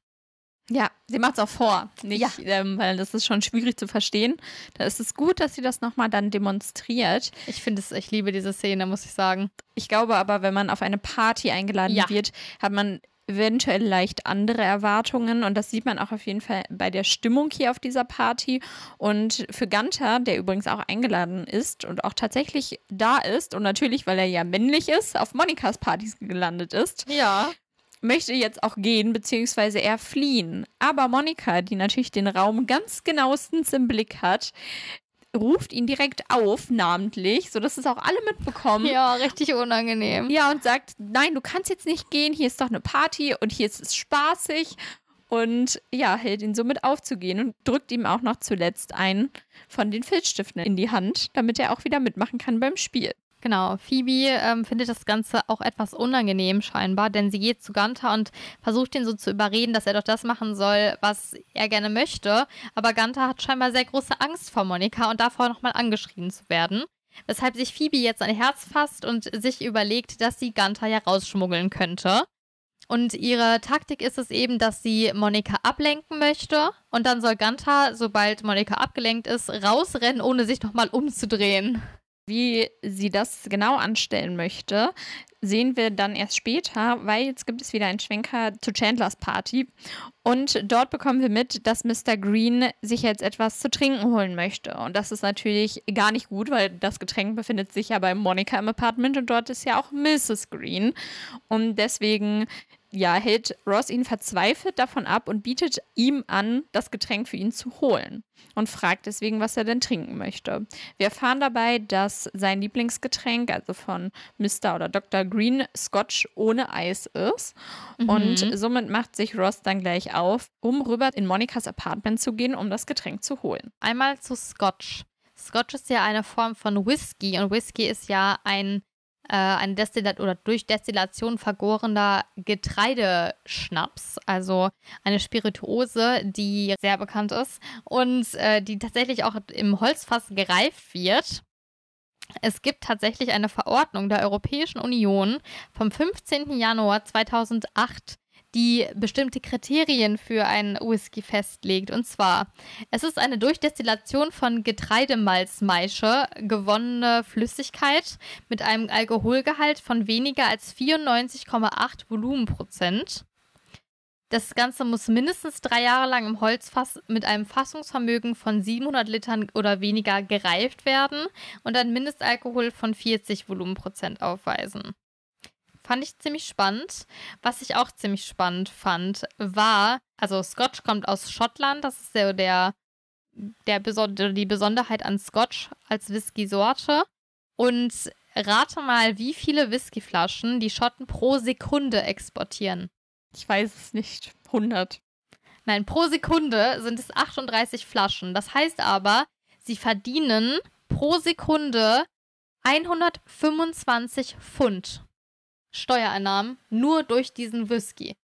Ja, sie macht es auch vor. Nicht, Ja. ähm, weil das ist schon schwierig zu verstehen. Da ist es gut, dass sie das nochmal dann demonstriert. Ich finde es, ich liebe diese Szene, muss ich sagen. Ich glaube aber, wenn man auf eine Party eingeladen Ja. wird, hat man eventuell leicht andere Erwartungen und das sieht man auch auf jeden Fall bei der Stimmung hier auf dieser Party und für Gunther, der übrigens auch eingeladen ist und auch tatsächlich da ist und natürlich, weil er ja männlich ist, auf Monikas Partys gelandet ist, Ja. Möchte jetzt auch gehen, beziehungsweise er fliehen. Aber Monika, die natürlich den Raum ganz genauestens im Blick hat, ruft ihn direkt auf, namentlich, sodass es auch alle mitbekommen. Ja, richtig unangenehm. Ja, und sagt, nein, du kannst jetzt nicht gehen, hier ist doch eine Party und hier ist es spaßig. Und ja, hält ihn somit aufzugehen und drückt ihm auch noch zuletzt einen von den Filzstiften in die Hand, damit er auch wieder mitmachen kann beim Spiel. Genau, Phoebe ähm, findet das Ganze auch etwas unangenehm scheinbar, denn sie geht zu Gunther und versucht ihn so zu überreden, dass er doch das machen soll, was er gerne möchte. Aber Gunther hat scheinbar sehr große Angst vor Monika und davor nochmal angeschrien zu werden. Weshalb sich Phoebe jetzt ein Herz fasst und sich überlegt, dass sie Gunther ja rausschmuggeln könnte. Und ihre Taktik ist es eben, dass sie Monika ablenken möchte. Und dann soll Gunther, sobald Monika abgelenkt ist, rausrennen, ohne sich nochmal umzudrehen. Wie sie das genau anstellen möchte, sehen wir dann erst später, weil jetzt gibt es wieder einen Schwenker zu Chandlers Party. Und dort bekommen wir mit, dass Mr. Green sich jetzt etwas zu trinken holen möchte. Und das ist natürlich gar nicht gut, weil das Getränk befindet sich ja bei Monica im Apartment und dort ist ja auch Mrs. Green. Und deswegen ja, hält Ross ihn verzweifelt davon ab und bietet ihm an, das Getränk für ihn zu holen und fragt deswegen, was er denn trinken möchte. Wir erfahren dabei, dass sein Lieblingsgetränk, also von Mr. oder Dr. Green, Scotch ohne Eis ist. Mhm. Und somit macht sich Ross dann gleich auf, um rüber in Monikas Apartment zu gehen, um das Getränk zu holen. Einmal zu Scotch. Scotch ist ja eine Form von Whisky und Whisky ist ja ein äh, ein Destillat oder durch Destillation vergorener Getreideschnaps, also eine Spirituose, die sehr bekannt ist und äh, die tatsächlich auch im Holzfass gereift wird. Es gibt tatsächlich eine Verordnung der Europäischen Union vom 15. Januar 2008, die bestimmte Kriterien für einen Whisky festlegt. Und zwar, es ist eine durch Destillation von Getreidemalzmaische gewonnene Flüssigkeit mit einem Alkoholgehalt von weniger als 94,8 Volumenprozent. Das Ganze muss mindestens drei Jahre lang im Holzfass mit einem Fassungsvermögen von 700 Litern oder weniger gereift werden und ein Mindestalkohol von 40 Volumenprozent aufweisen. Fand ich ziemlich spannend. Was ich auch ziemlich spannend fand, war, also Scotch kommt aus Schottland, das ist der, der, der Besonder, die Besonderheit an Scotch als Whisky-Sorte. Und rate mal, wie viele Whiskyflaschen die Schotten pro Sekunde exportieren. Ich weiß es nicht. 100. Nein, pro Sekunde sind es 38 Flaschen. Das heißt aber, sie verdienen pro Sekunde 125 Pfund. Steuereinnahmen nur durch diesen Whisky.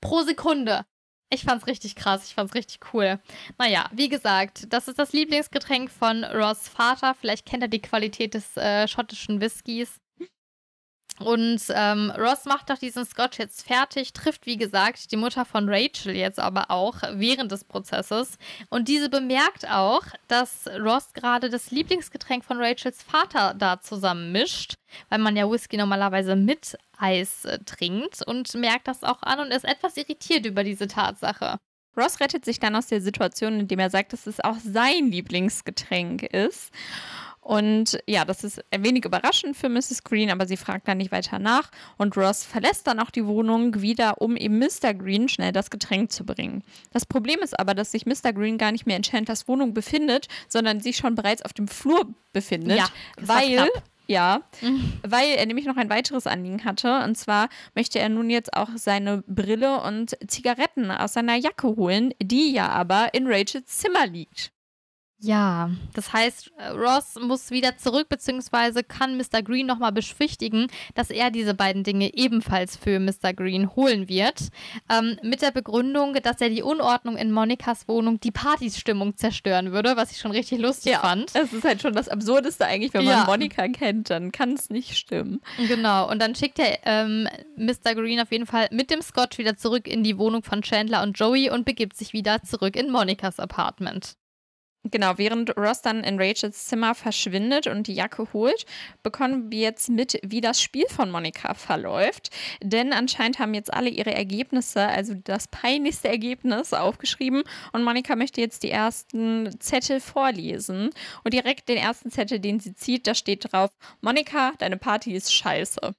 Pro Sekunde. Ich fand's richtig krass, ich fand's richtig cool. Naja, wie gesagt, das ist das Lieblingsgetränk von Ross Vater. Vielleicht kennt er die Qualität des äh, schottischen Whiskys. Und ähm, Ross macht doch diesen Scotch jetzt fertig, trifft wie gesagt die Mutter von Rachel jetzt aber auch während des Prozesses. Und diese bemerkt auch, dass Ross gerade das Lieblingsgetränk von Rachels Vater da zusammenmischt, weil man ja Whisky normalerweise mit Eis äh, trinkt und merkt das auch an und ist etwas irritiert über diese Tatsache. Ross rettet sich dann aus der Situation, indem er sagt, dass es auch sein Lieblingsgetränk ist. Und ja, das ist ein wenig überraschend für Mrs. Green, aber sie fragt dann nicht weiter nach. Und Ross verlässt dann auch die Wohnung wieder, um eben Mr. Green schnell das Getränk zu bringen. Das Problem ist aber, dass sich Mr. Green gar nicht mehr in Chandlers Wohnung befindet, sondern sich schon bereits auf dem Flur befindet. Ja, weil. Ja, mhm. weil er nämlich noch ein weiteres Anliegen hatte. Und zwar möchte er nun jetzt auch seine Brille und Zigaretten aus seiner Jacke holen, die ja aber in Rachels Zimmer liegt. Ja, das heißt, äh, Ross muss wieder zurück, beziehungsweise kann Mr. Green nochmal beschwichtigen, dass er diese beiden Dinge ebenfalls für Mr. Green holen wird. Ähm, mit der Begründung, dass er die Unordnung in Monikas Wohnung die Partysstimmung zerstören würde, was ich schon richtig lustig ja, fand. Es ist halt schon das Absurdeste eigentlich, wenn man ja. Monika kennt, dann kann es nicht stimmen. Genau, und dann schickt er ähm, Mr. Green auf jeden Fall mit dem Scotch wieder zurück in die Wohnung von Chandler und Joey und begibt sich wieder zurück in Monikas Apartment. Genau, während Ross dann in Rachels Zimmer verschwindet und die Jacke holt, bekommen wir jetzt mit, wie das Spiel von Monika verläuft. Denn anscheinend haben jetzt alle ihre Ergebnisse, also das peinlichste Ergebnis, aufgeschrieben. Und Monika möchte jetzt die ersten Zettel vorlesen. Und direkt den ersten Zettel, den sie zieht, da steht drauf: Monika, deine Party ist scheiße.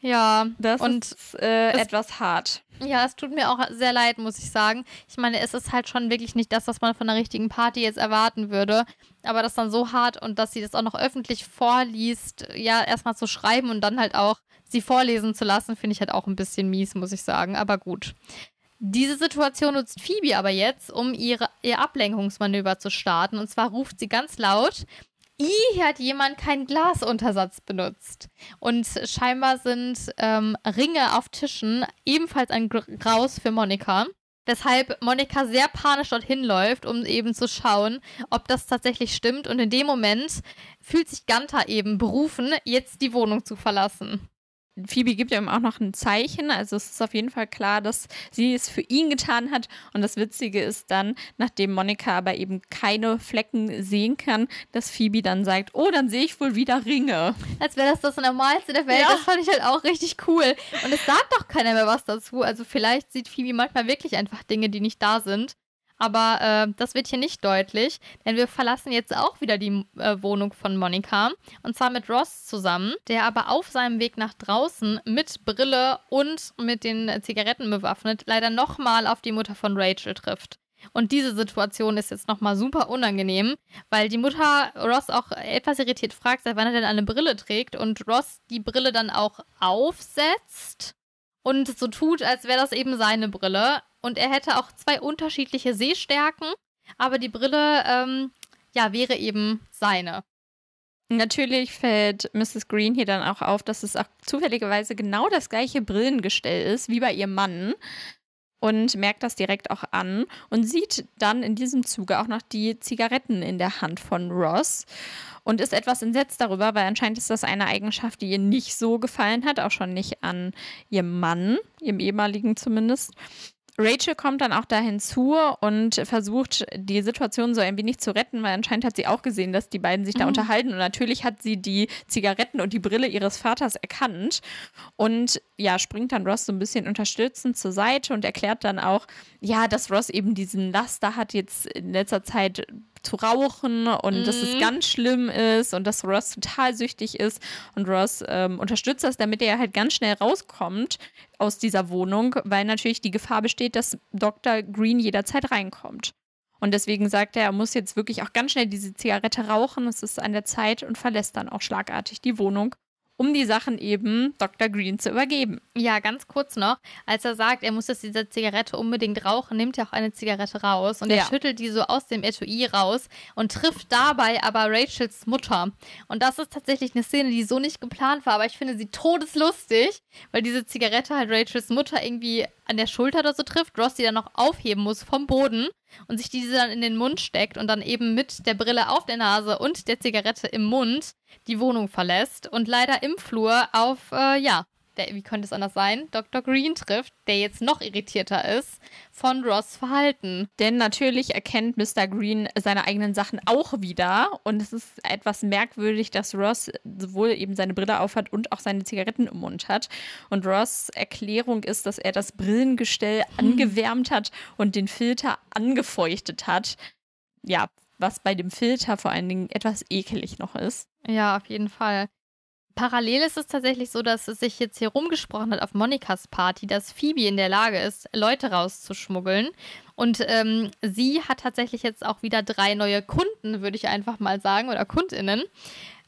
Ja, das und ist äh, etwas hart. Ja, es tut mir auch sehr leid, muss ich sagen. Ich meine, es ist halt schon wirklich nicht das, was man von einer richtigen Party jetzt erwarten würde. Aber das dann so hart und dass sie das auch noch öffentlich vorliest, ja, erstmal zu schreiben und dann halt auch sie vorlesen zu lassen, finde ich halt auch ein bisschen mies, muss ich sagen. Aber gut. Diese Situation nutzt Phoebe aber jetzt, um ihre, ihr Ablenkungsmanöver zu starten. Und zwar ruft sie ganz laut: I hat jemand keinen Glasuntersatz benutzt. Und scheinbar sind ähm, Ringe auf Tischen ebenfalls ein Graus für Monika. Weshalb Monika sehr panisch dorthin läuft, um eben zu schauen, ob das tatsächlich stimmt. Und in dem Moment fühlt sich Ganta eben berufen, jetzt die Wohnung zu verlassen. Phoebe gibt ihm auch noch ein Zeichen. Also es ist auf jeden Fall klar, dass sie es für ihn getan hat. Und das Witzige ist dann, nachdem Monika aber eben keine Flecken sehen kann, dass Phoebe dann sagt, oh, dann sehe ich wohl wieder Ringe. Als wäre das das Normalste der Welt. Ja. Das fand ich halt auch richtig cool. Und es sagt doch keiner mehr was dazu. Also vielleicht sieht Phoebe manchmal wirklich einfach Dinge, die nicht da sind. Aber äh, das wird hier nicht deutlich, denn wir verlassen jetzt auch wieder die äh, Wohnung von Monika. Und zwar mit Ross zusammen, der aber auf seinem Weg nach draußen mit Brille und mit den Zigaretten bewaffnet leider nochmal auf die Mutter von Rachel trifft. Und diese Situation ist jetzt nochmal super unangenehm, weil die Mutter Ross auch etwas irritiert fragt, seit wann er denn eine Brille trägt und Ross die Brille dann auch aufsetzt und so tut, als wäre das eben seine Brille. Und er hätte auch zwei unterschiedliche Sehstärken, aber die Brille, ähm, ja, wäre eben seine. Natürlich fällt Mrs. Green hier dann auch auf, dass es auch zufälligerweise genau das gleiche Brillengestell ist wie bei ihrem Mann und merkt das direkt auch an und sieht dann in diesem Zuge auch noch die Zigaretten in der Hand von Ross und ist etwas entsetzt darüber, weil anscheinend ist das eine Eigenschaft, die ihr nicht so gefallen hat, auch schon nicht an ihrem Mann, ihrem ehemaligen zumindest. Rachel kommt dann auch da hinzu und versucht, die Situation so ein wenig zu retten, weil anscheinend hat sie auch gesehen, dass die beiden sich da mhm. unterhalten. Und natürlich hat sie die Zigaretten und die Brille ihres Vaters erkannt und ja, springt dann Ross so ein bisschen unterstützend zur Seite und erklärt dann auch, ja, dass Ross eben diesen Laster hat, jetzt in letzter Zeit zu rauchen und mhm. dass es mhm. ganz schlimm ist und dass Ross total süchtig ist und Ross ähm, unterstützt das, damit er halt ganz schnell rauskommt aus dieser Wohnung, weil natürlich die Gefahr besteht, dass Dr. Green jederzeit reinkommt. Und deswegen sagt er, er muss jetzt wirklich auch ganz schnell diese Zigarette rauchen. Es ist an der Zeit und verlässt dann auch schlagartig die Wohnung um die Sachen eben Dr. Green zu übergeben. Ja, ganz kurz noch, als er sagt, er muss jetzt diese Zigarette unbedingt rauchen, nimmt er auch eine Zigarette raus und ja. er schüttelt die so aus dem Etui raus und trifft dabei aber Rachels Mutter. Und das ist tatsächlich eine Szene, die so nicht geplant war, aber ich finde sie todeslustig, weil diese Zigarette halt Rachels Mutter irgendwie an der Schulter oder so trifft, Ross die dann noch aufheben muss vom Boden und sich diese dann in den Mund steckt und dann eben mit der Brille auf der Nase und der Zigarette im Mund die Wohnung verlässt und leider im Flur auf, äh, ja, der, wie könnte es anders sein, Dr. Green trifft, der jetzt noch irritierter ist von Ross Verhalten. Denn natürlich erkennt Mr. Green seine eigenen Sachen auch wieder und es ist etwas merkwürdig, dass Ross sowohl eben seine Brille aufhat und auch seine Zigaretten im Mund hat. Und Ross Erklärung ist, dass er das Brillengestell hm. angewärmt hat und den Filter angefeuchtet hat. Ja, was bei dem Filter vor allen Dingen etwas ekelig noch ist. Ja, auf jeden Fall. Parallel ist es tatsächlich so, dass es sich jetzt hier rumgesprochen hat auf Monikas Party, dass Phoebe in der Lage ist, Leute rauszuschmuggeln. Und ähm, sie hat tatsächlich jetzt auch wieder drei neue Kunden, würde ich einfach mal sagen, oder KundInnen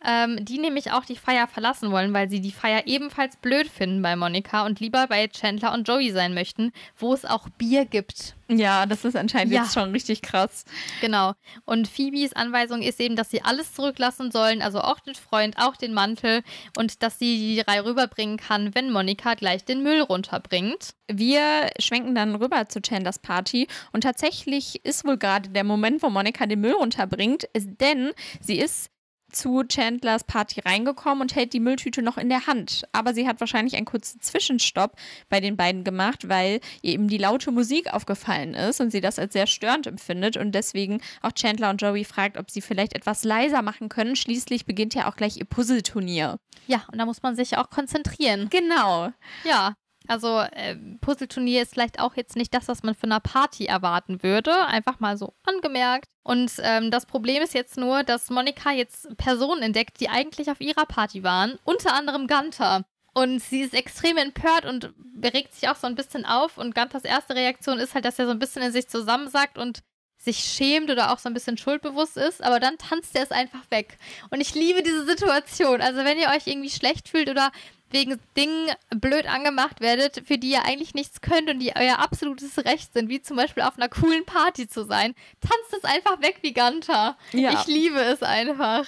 ähm, die nämlich auch die Feier verlassen wollen, weil sie die Feier ebenfalls blöd finden bei Monika und lieber bei Chandler und Joey sein möchten, wo es auch Bier gibt. Ja, das ist anscheinend ja. jetzt schon richtig krass. Genau. Und Phoebes Anweisung ist eben, dass sie alles zurücklassen sollen, also auch den Freund, auch den Mantel und dass sie die drei rüberbringen kann, wenn Monika gleich den Müll runterbringt. Wir schwenken dann rüber zu Chandlers Party und tatsächlich ist wohl gerade der Moment, wo Monika den Müll runterbringt, denn sie ist zu Chandlers Party reingekommen und hält die Mülltüte noch in der Hand. Aber sie hat wahrscheinlich einen kurzen Zwischenstopp bei den beiden gemacht, weil ihr eben die laute Musik aufgefallen ist und sie das als sehr störend empfindet und deswegen auch Chandler und Joey fragt, ob sie vielleicht etwas leiser machen können. Schließlich beginnt ja auch gleich ihr Puzzleturnier. Ja, und da muss man sich auch konzentrieren. Genau. Ja, also äh, Puzzleturnier ist vielleicht auch jetzt nicht das, was man für eine Party erwarten würde. Einfach mal so angemerkt. Und ähm, das Problem ist jetzt nur, dass Monika jetzt Personen entdeckt, die eigentlich auf ihrer Party waren. Unter anderem Gunther. Und sie ist extrem empört und regt sich auch so ein bisschen auf. Und Gunters erste Reaktion ist halt, dass er so ein bisschen in sich zusammensackt und sich schämt oder auch so ein bisschen schuldbewusst ist, aber dann tanzt er es einfach weg. Und ich liebe diese Situation. Also wenn ihr euch irgendwie schlecht fühlt oder wegen Dingen blöd angemacht werdet, für die ihr eigentlich nichts könnt und die euer absolutes Recht sind, wie zum Beispiel auf einer coolen Party zu sein. Tanzt es einfach weg wie Ganta. Ja. Ich liebe es einfach.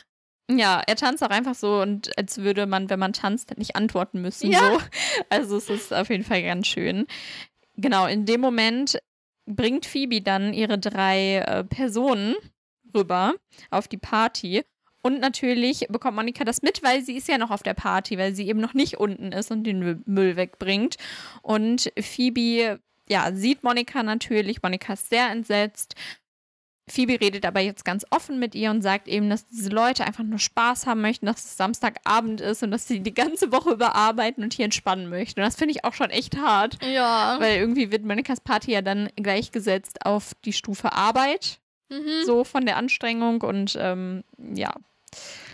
Ja, er tanzt auch einfach so und als würde man, wenn man tanzt, nicht antworten müssen. Ja. So. Also es ist auf jeden Fall ganz schön. Genau, in dem Moment bringt Phoebe dann ihre drei äh, Personen rüber auf die Party und natürlich bekommt Monika das mit, weil sie ist ja noch auf der Party, weil sie eben noch nicht unten ist und den Müll wegbringt. Und Phoebe, ja, sieht Monika natürlich. Monika ist sehr entsetzt. Phoebe redet aber jetzt ganz offen mit ihr und sagt eben, dass diese Leute einfach nur Spaß haben möchten, dass es Samstagabend ist und dass sie die ganze Woche überarbeiten und hier entspannen möchten. Und das finde ich auch schon echt hart. Ja. Weil irgendwie wird Monikas Party ja dann gleichgesetzt auf die Stufe Arbeit. Mhm. So von der Anstrengung und ähm, ja.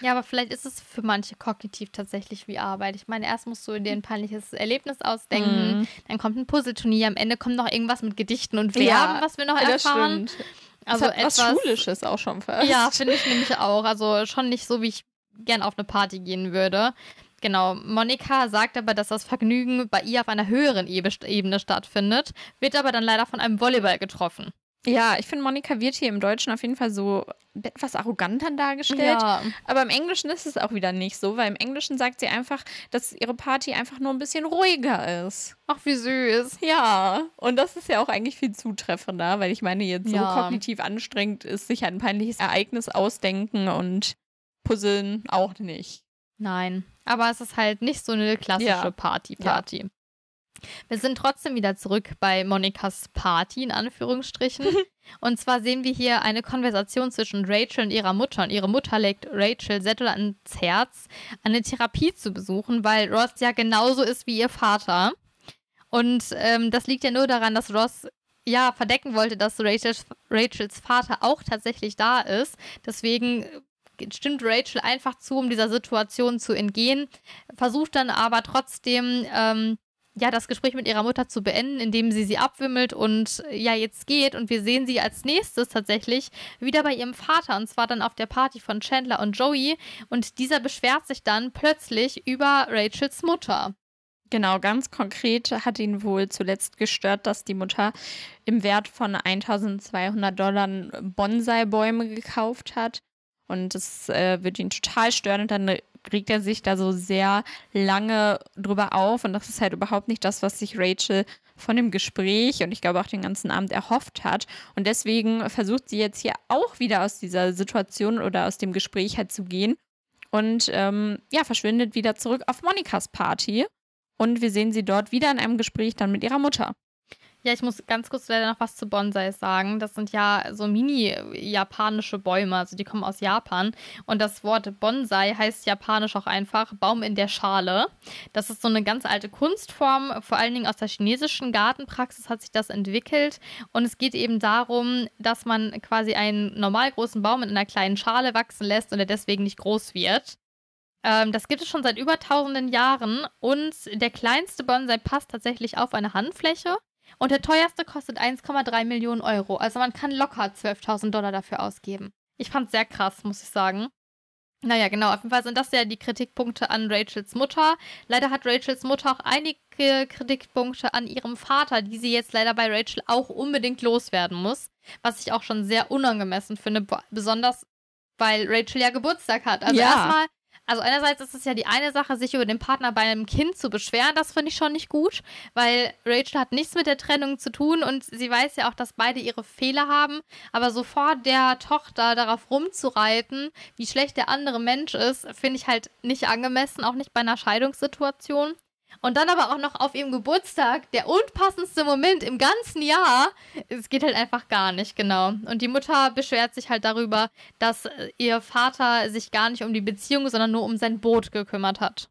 Ja, aber vielleicht ist es für manche kognitiv tatsächlich wie Arbeit. Ich meine, erst musst du dir ein peinliches Erlebnis ausdenken, mm. dann kommt ein Puzzleturnier, am Ende kommt noch irgendwas mit Gedichten und Verben, ja, was wir noch erfahren. Stimmt. Also das etwas was Schulisches auch schon fast. Ja, finde ich nämlich auch. Also schon nicht so, wie ich gern auf eine Party gehen würde. Genau, Monika sagt aber, dass das Vergnügen bei ihr auf einer höheren Ebene stattfindet, wird aber dann leider von einem Volleyball getroffen. Ja, ich finde, Monika wird hier im Deutschen auf jeden Fall so etwas arroganter dargestellt. Ja. Aber im Englischen ist es auch wieder nicht so, weil im Englischen sagt sie einfach, dass ihre Party einfach nur ein bisschen ruhiger ist. Ach, wie süß. Ja, und das ist ja auch eigentlich viel zutreffender, weil ich meine, jetzt ja. so kognitiv anstrengend ist sich ein peinliches Ereignis ausdenken und puzzeln auch nicht. Nein, aber es ist halt nicht so eine klassische Party-Party. Ja. Wir sind trotzdem wieder zurück bei Monikas Party, in Anführungsstrichen. [LAUGHS] und zwar sehen wir hier eine Konversation zwischen Rachel und ihrer Mutter. Und ihre Mutter legt Rachel Settle ans Herz, eine Therapie zu besuchen, weil Ross ja genauso ist wie ihr Vater. Und ähm, das liegt ja nur daran, dass Ross ja verdecken wollte, dass Rachels, Rachels Vater auch tatsächlich da ist. Deswegen stimmt Rachel einfach zu, um dieser Situation zu entgehen, versucht dann aber trotzdem ähm, ja, das Gespräch mit ihrer Mutter zu beenden, indem sie sie abwimmelt und ja, jetzt geht. Und wir sehen sie als nächstes tatsächlich wieder bei ihrem Vater und zwar dann auf der Party von Chandler und Joey. Und dieser beschwert sich dann plötzlich über Rachels Mutter. Genau, ganz konkret hat ihn wohl zuletzt gestört, dass die Mutter im Wert von 1200 Dollar Bonsai-Bäume gekauft hat. Und das äh, wird ihn total stören. Und dann regt er sich da so sehr lange drüber auf und das ist halt überhaupt nicht das, was sich Rachel von dem Gespräch und ich glaube auch den ganzen Abend erhofft hat. Und deswegen versucht sie jetzt hier auch wieder aus dieser Situation oder aus dem Gespräch halt zu gehen und ähm, ja, verschwindet wieder zurück auf Monikas Party. Und wir sehen sie dort wieder in einem Gespräch dann mit ihrer Mutter. Ja, ich muss ganz kurz leider noch was zu Bonsais sagen. Das sind ja so mini-japanische Bäume, also die kommen aus Japan. Und das Wort Bonsai heißt japanisch auch einfach Baum in der Schale. Das ist so eine ganz alte Kunstform, vor allen Dingen aus der chinesischen Gartenpraxis hat sich das entwickelt. Und es geht eben darum, dass man quasi einen normal großen Baum in einer kleinen Schale wachsen lässt und der deswegen nicht groß wird. Ähm, das gibt es schon seit über tausenden Jahren und der kleinste Bonsai passt tatsächlich auf eine Handfläche. Und der teuerste kostet 1,3 Millionen Euro. Also man kann locker 12.000 Dollar dafür ausgeben. Ich fand's sehr krass, muss ich sagen. Naja, genau. Auf jeden Fall sind das ja die Kritikpunkte an Rachels Mutter. Leider hat Rachels Mutter auch einige Kritikpunkte an ihrem Vater, die sie jetzt leider bei Rachel auch unbedingt loswerden muss. Was ich auch schon sehr unangemessen finde, besonders weil Rachel ja Geburtstag hat. Also ja. erstmal also einerseits ist es ja die eine Sache, sich über den Partner bei einem Kind zu beschweren, das finde ich schon nicht gut, weil Rachel hat nichts mit der Trennung zu tun und sie weiß ja auch, dass beide ihre Fehler haben, aber sofort der Tochter darauf rumzureiten, wie schlecht der andere Mensch ist, finde ich halt nicht angemessen, auch nicht bei einer Scheidungssituation. Und dann aber auch noch auf ihrem Geburtstag, der unpassendste Moment im ganzen Jahr. Es geht halt einfach gar nicht, genau. Und die Mutter beschwert sich halt darüber, dass äh, ihr Vater sich gar nicht um die Beziehung, sondern nur um sein Boot gekümmert hat.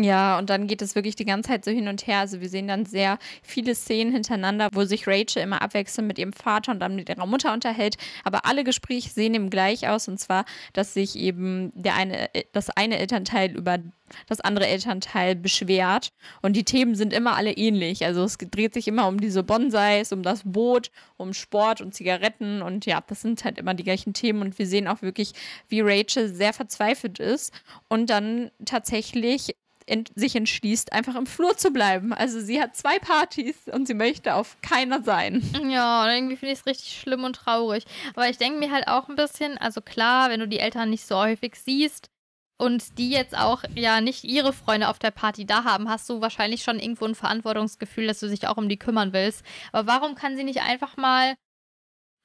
Ja, und dann geht es wirklich die ganze Zeit so hin und her. Also wir sehen dann sehr viele Szenen hintereinander, wo sich Rachel immer abwechselnd mit ihrem Vater und dann mit ihrer Mutter unterhält. Aber alle Gespräche sehen eben gleich aus. Und zwar, dass sich eben der eine, das eine Elternteil über das andere Elternteil beschwert. Und die Themen sind immer alle ähnlich. Also es dreht sich immer um diese Bonsais, um das Boot, um Sport und Zigaretten. Und ja, das sind halt immer die gleichen Themen. Und wir sehen auch wirklich, wie Rachel sehr verzweifelt ist und dann tatsächlich sich entschließt, einfach im Flur zu bleiben. Also sie hat zwei Partys und sie möchte auf keiner sein. Ja, irgendwie finde ich es richtig schlimm und traurig. Aber ich denke mir halt auch ein bisschen, also klar, wenn du die Eltern nicht so häufig siehst, und die jetzt auch ja nicht ihre Freunde auf der Party da haben, hast du wahrscheinlich schon irgendwo ein Verantwortungsgefühl, dass du dich auch um die kümmern willst. Aber warum kann sie nicht einfach mal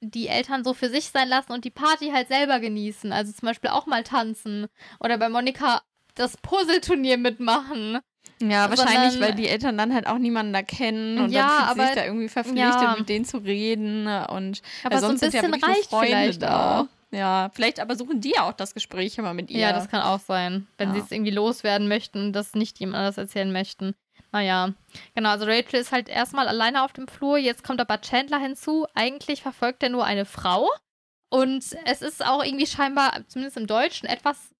die Eltern so für sich sein lassen und die Party halt selber genießen? Also zum Beispiel auch mal tanzen oder bei Monika das Puzzleturnier mitmachen. Ja, wahrscheinlich, weil die Eltern dann halt auch niemanden da kennen und ja, dann fühlt aber, sich da irgendwie verpflichtet, ja. mit denen zu reden und aber sonst so ein bisschen sind ja reicht Freunde vielleicht da. Auch. Ja, vielleicht aber suchen die ja auch das Gespräch immer mit ihr. Ja, das kann auch sein, wenn ja. sie es irgendwie loswerden möchten und das nicht jemand anders erzählen möchten. Naja, genau, also Rachel ist halt erstmal alleine auf dem Flur, jetzt kommt aber Chandler hinzu. Eigentlich verfolgt er nur eine Frau und es ist auch irgendwie scheinbar, zumindest im Deutschen, etwas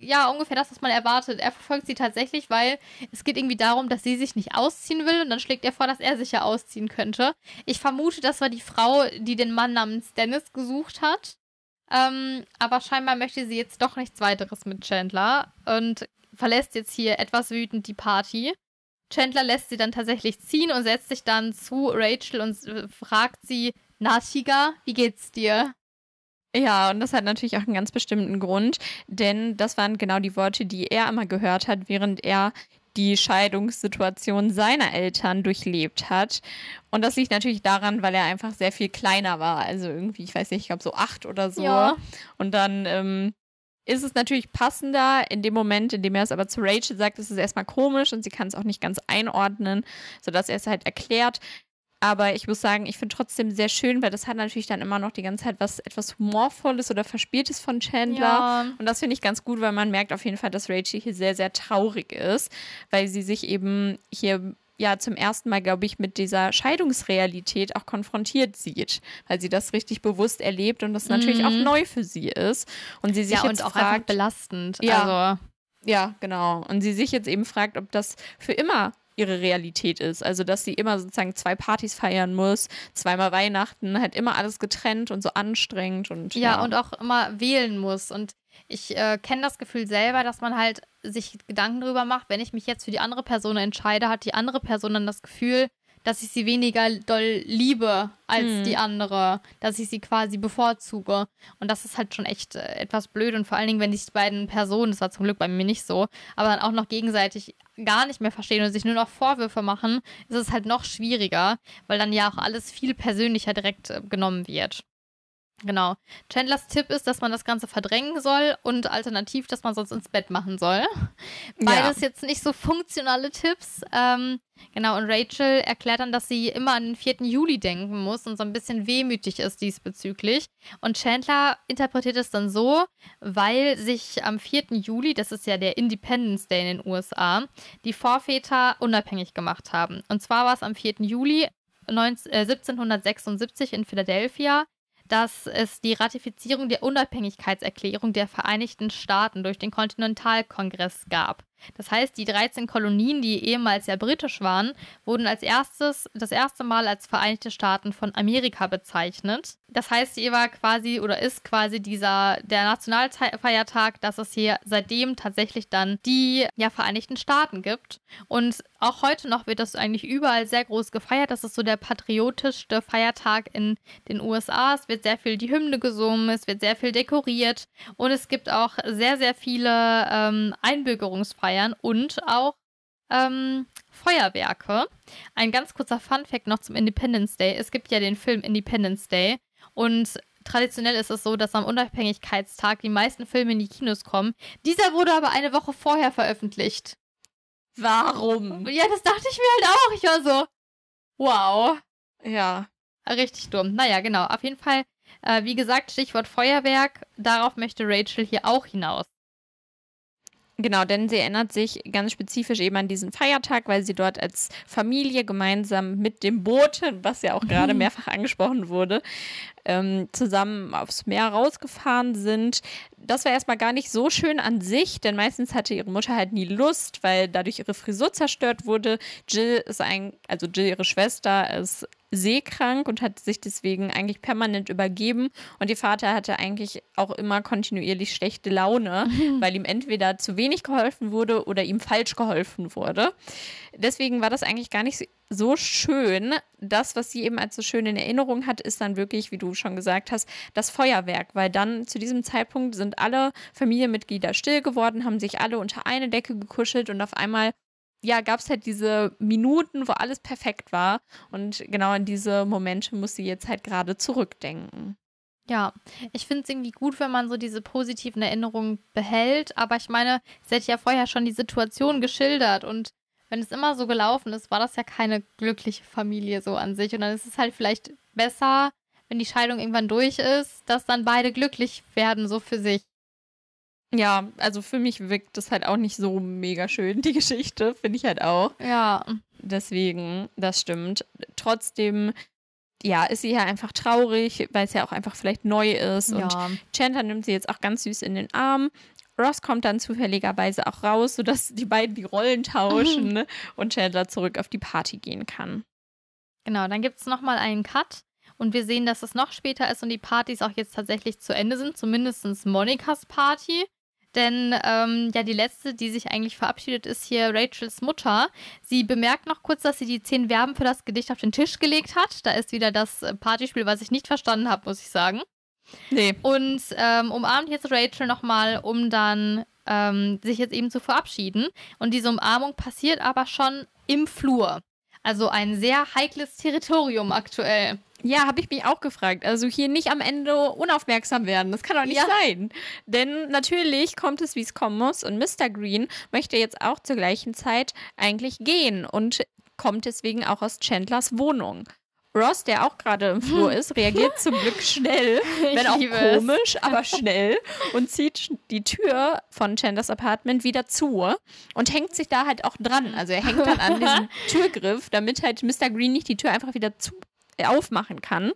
ja, ungefähr das, was man erwartet. Er verfolgt sie tatsächlich, weil es geht irgendwie darum, dass sie sich nicht ausziehen will und dann schlägt er vor, dass er sich ja ausziehen könnte. Ich vermute, das war die Frau, die den Mann namens Dennis gesucht hat. Ähm, aber scheinbar möchte sie jetzt doch nichts weiteres mit Chandler und verlässt jetzt hier etwas wütend die Party. Chandler lässt sie dann tatsächlich ziehen und setzt sich dann zu Rachel und fragt sie, na wie geht's dir? Ja, und das hat natürlich auch einen ganz bestimmten Grund, denn das waren genau die Worte, die er immer gehört hat, während er die Scheidungssituation seiner Eltern durchlebt hat. Und das liegt natürlich daran, weil er einfach sehr viel kleiner war. Also irgendwie, ich weiß nicht, ich glaube so acht oder so. Ja. Und dann ähm, ist es natürlich passender in dem Moment, in dem er es aber zu Rachel sagt, ist es erstmal komisch und sie kann es auch nicht ganz einordnen, sodass er es halt erklärt. Aber ich muss sagen, ich finde trotzdem sehr schön, weil das hat natürlich dann immer noch die ganze Zeit was etwas Humorvolles oder Verspieltes von Chandler. Ja. Und das finde ich ganz gut, weil man merkt auf jeden Fall, dass Rachel hier sehr, sehr traurig ist, weil sie sich eben hier ja zum ersten Mal, glaube ich, mit dieser Scheidungsrealität auch konfrontiert sieht, weil sie das richtig bewusst erlebt und das mhm. natürlich auch neu für sie ist. Und sie sich ja, jetzt und auch fragt, belastend. Ja, also. ja, genau. Und sie sich jetzt eben fragt, ob das für immer ihre Realität ist. Also, dass sie immer sozusagen zwei Partys feiern muss, zweimal Weihnachten, halt immer alles getrennt und so anstrengend und. Ja, ja. und auch immer wählen muss. Und ich äh, kenne das Gefühl selber, dass man halt sich Gedanken darüber macht, wenn ich mich jetzt für die andere Person entscheide, hat die andere Person dann das Gefühl, dass ich sie weniger doll liebe als hm. die andere, dass ich sie quasi bevorzuge. Und das ist halt schon echt äh, etwas blöd. Und vor allen Dingen, wenn die beiden Personen, das war zum Glück bei mir nicht so, aber dann auch noch gegenseitig gar nicht mehr verstehen und sich nur noch Vorwürfe machen, ist es halt noch schwieriger, weil dann ja auch alles viel persönlicher direkt äh, genommen wird. Genau. Chandlers Tipp ist, dass man das Ganze verdrängen soll und alternativ, dass man sonst ins Bett machen soll. Beides ja. jetzt nicht so funktionale Tipps. Ähm, Genau, und Rachel erklärt dann, dass sie immer an den 4. Juli denken muss und so ein bisschen wehmütig ist diesbezüglich. Und Chandler interpretiert es dann so, weil sich am 4. Juli, das ist ja der Independence Day in den USA, die Vorväter unabhängig gemacht haben. Und zwar war es am 4. Juli 19, äh, 1776 in Philadelphia dass es die Ratifizierung der Unabhängigkeitserklärung der Vereinigten Staaten durch den Kontinentalkongress gab. Das heißt, die 13 Kolonien, die ehemals ja britisch waren, wurden als erstes das erste Mal als Vereinigte Staaten von Amerika bezeichnet. Das heißt, hier war quasi oder ist quasi dieser der Nationalfeiertag, dass es hier seitdem tatsächlich dann die ja, Vereinigten Staaten gibt. Und auch heute noch wird das eigentlich überall sehr groß gefeiert. Das ist so der patriotischste Feiertag in den USA. Es wird sehr viel die Hymne gesungen, es wird sehr viel dekoriert und es gibt auch sehr, sehr viele ähm, Einbürgerungsfeiern feiern und auch ähm, Feuerwerke. Ein ganz kurzer Fun-Fact noch zum Independence Day. Es gibt ja den Film Independence Day und traditionell ist es so, dass am Unabhängigkeitstag die meisten Filme in die Kinos kommen. Dieser wurde aber eine Woche vorher veröffentlicht. Warum? Ja, das dachte ich mir halt auch. Ich war so, wow. Ja. Richtig dumm. Naja, genau. Auf jeden Fall, äh, wie gesagt, Stichwort Feuerwerk. Darauf möchte Rachel hier auch hinaus. Genau, denn sie erinnert sich ganz spezifisch eben an diesen Feiertag, weil sie dort als Familie gemeinsam mit dem Boot, was ja auch gerade mehrfach angesprochen wurde, ähm, zusammen aufs Meer rausgefahren sind. Das war erstmal gar nicht so schön an sich, denn meistens hatte ihre Mutter halt nie Lust, weil dadurch ihre Frisur zerstört wurde. Jill ist ein, also Jill, ihre Schwester, ist seekrank und hat sich deswegen eigentlich permanent übergeben. Und ihr Vater hatte eigentlich auch immer kontinuierlich schlechte Laune, [LAUGHS] weil ihm entweder zu wenig geholfen wurde oder ihm falsch geholfen wurde. Deswegen war das eigentlich gar nicht so schön. Das, was sie eben als so schön in Erinnerung hat, ist dann wirklich, wie du schon gesagt hast, das Feuerwerk, weil dann zu diesem Zeitpunkt sind alle Familienmitglieder still geworden, haben sich alle unter eine Decke gekuschelt und auf einmal ja, gab es halt diese Minuten, wo alles perfekt war. Und genau an diese Momente muss sie jetzt halt gerade zurückdenken. Ja, ich finde es irgendwie gut, wenn man so diese positiven Erinnerungen behält. Aber ich meine, sie hat ja vorher schon die Situation geschildert und wenn es immer so gelaufen ist, war das ja keine glückliche Familie so an sich. Und dann ist es halt vielleicht besser, wenn die Scheidung irgendwann durch ist, dass dann beide glücklich werden, so für sich. Ja, also für mich wirkt das halt auch nicht so mega schön, die Geschichte, finde ich halt auch. Ja. Deswegen, das stimmt. Trotzdem, ja, ist sie ja einfach traurig, weil es ja auch einfach vielleicht neu ist. Und ja. Chandler nimmt sie jetzt auch ganz süß in den Arm. Ross kommt dann zufälligerweise auch raus, sodass die beiden die Rollen tauschen ne? [LAUGHS] und Chandler zurück auf die Party gehen kann. Genau, dann gibt es nochmal einen Cut und wir sehen, dass es noch später ist und die Partys auch jetzt tatsächlich zu Ende sind, zumindest Monikas Party. Denn ähm, ja, die letzte, die sich eigentlich verabschiedet, ist hier Rachels Mutter. Sie bemerkt noch kurz, dass sie die zehn Verben für das Gedicht auf den Tisch gelegt hat. Da ist wieder das äh, Partyspiel, was ich nicht verstanden habe, muss ich sagen. Nee. Und ähm, umarmt jetzt Rachel nochmal, um dann ähm, sich jetzt eben zu verabschieden. Und diese Umarmung passiert aber schon im Flur. Also ein sehr heikles Territorium aktuell. Ja, habe ich mich auch gefragt. Also hier nicht am Ende unaufmerksam werden. Das kann doch nicht ja. sein. Denn natürlich kommt es, wie es kommen muss. Und Mr. Green möchte jetzt auch zur gleichen Zeit eigentlich gehen und kommt deswegen auch aus Chandlers Wohnung. Ross, der auch gerade im Flur ist, reagiert zum [LAUGHS] Glück schnell, wenn auch komisch, es. aber [LAUGHS] schnell und zieht die Tür von Chandlers Apartment wieder zu und hängt sich da halt auch dran. Also er hängt dann an diesem [LAUGHS] Türgriff, damit halt Mr. Green nicht die Tür einfach wieder zu aufmachen kann.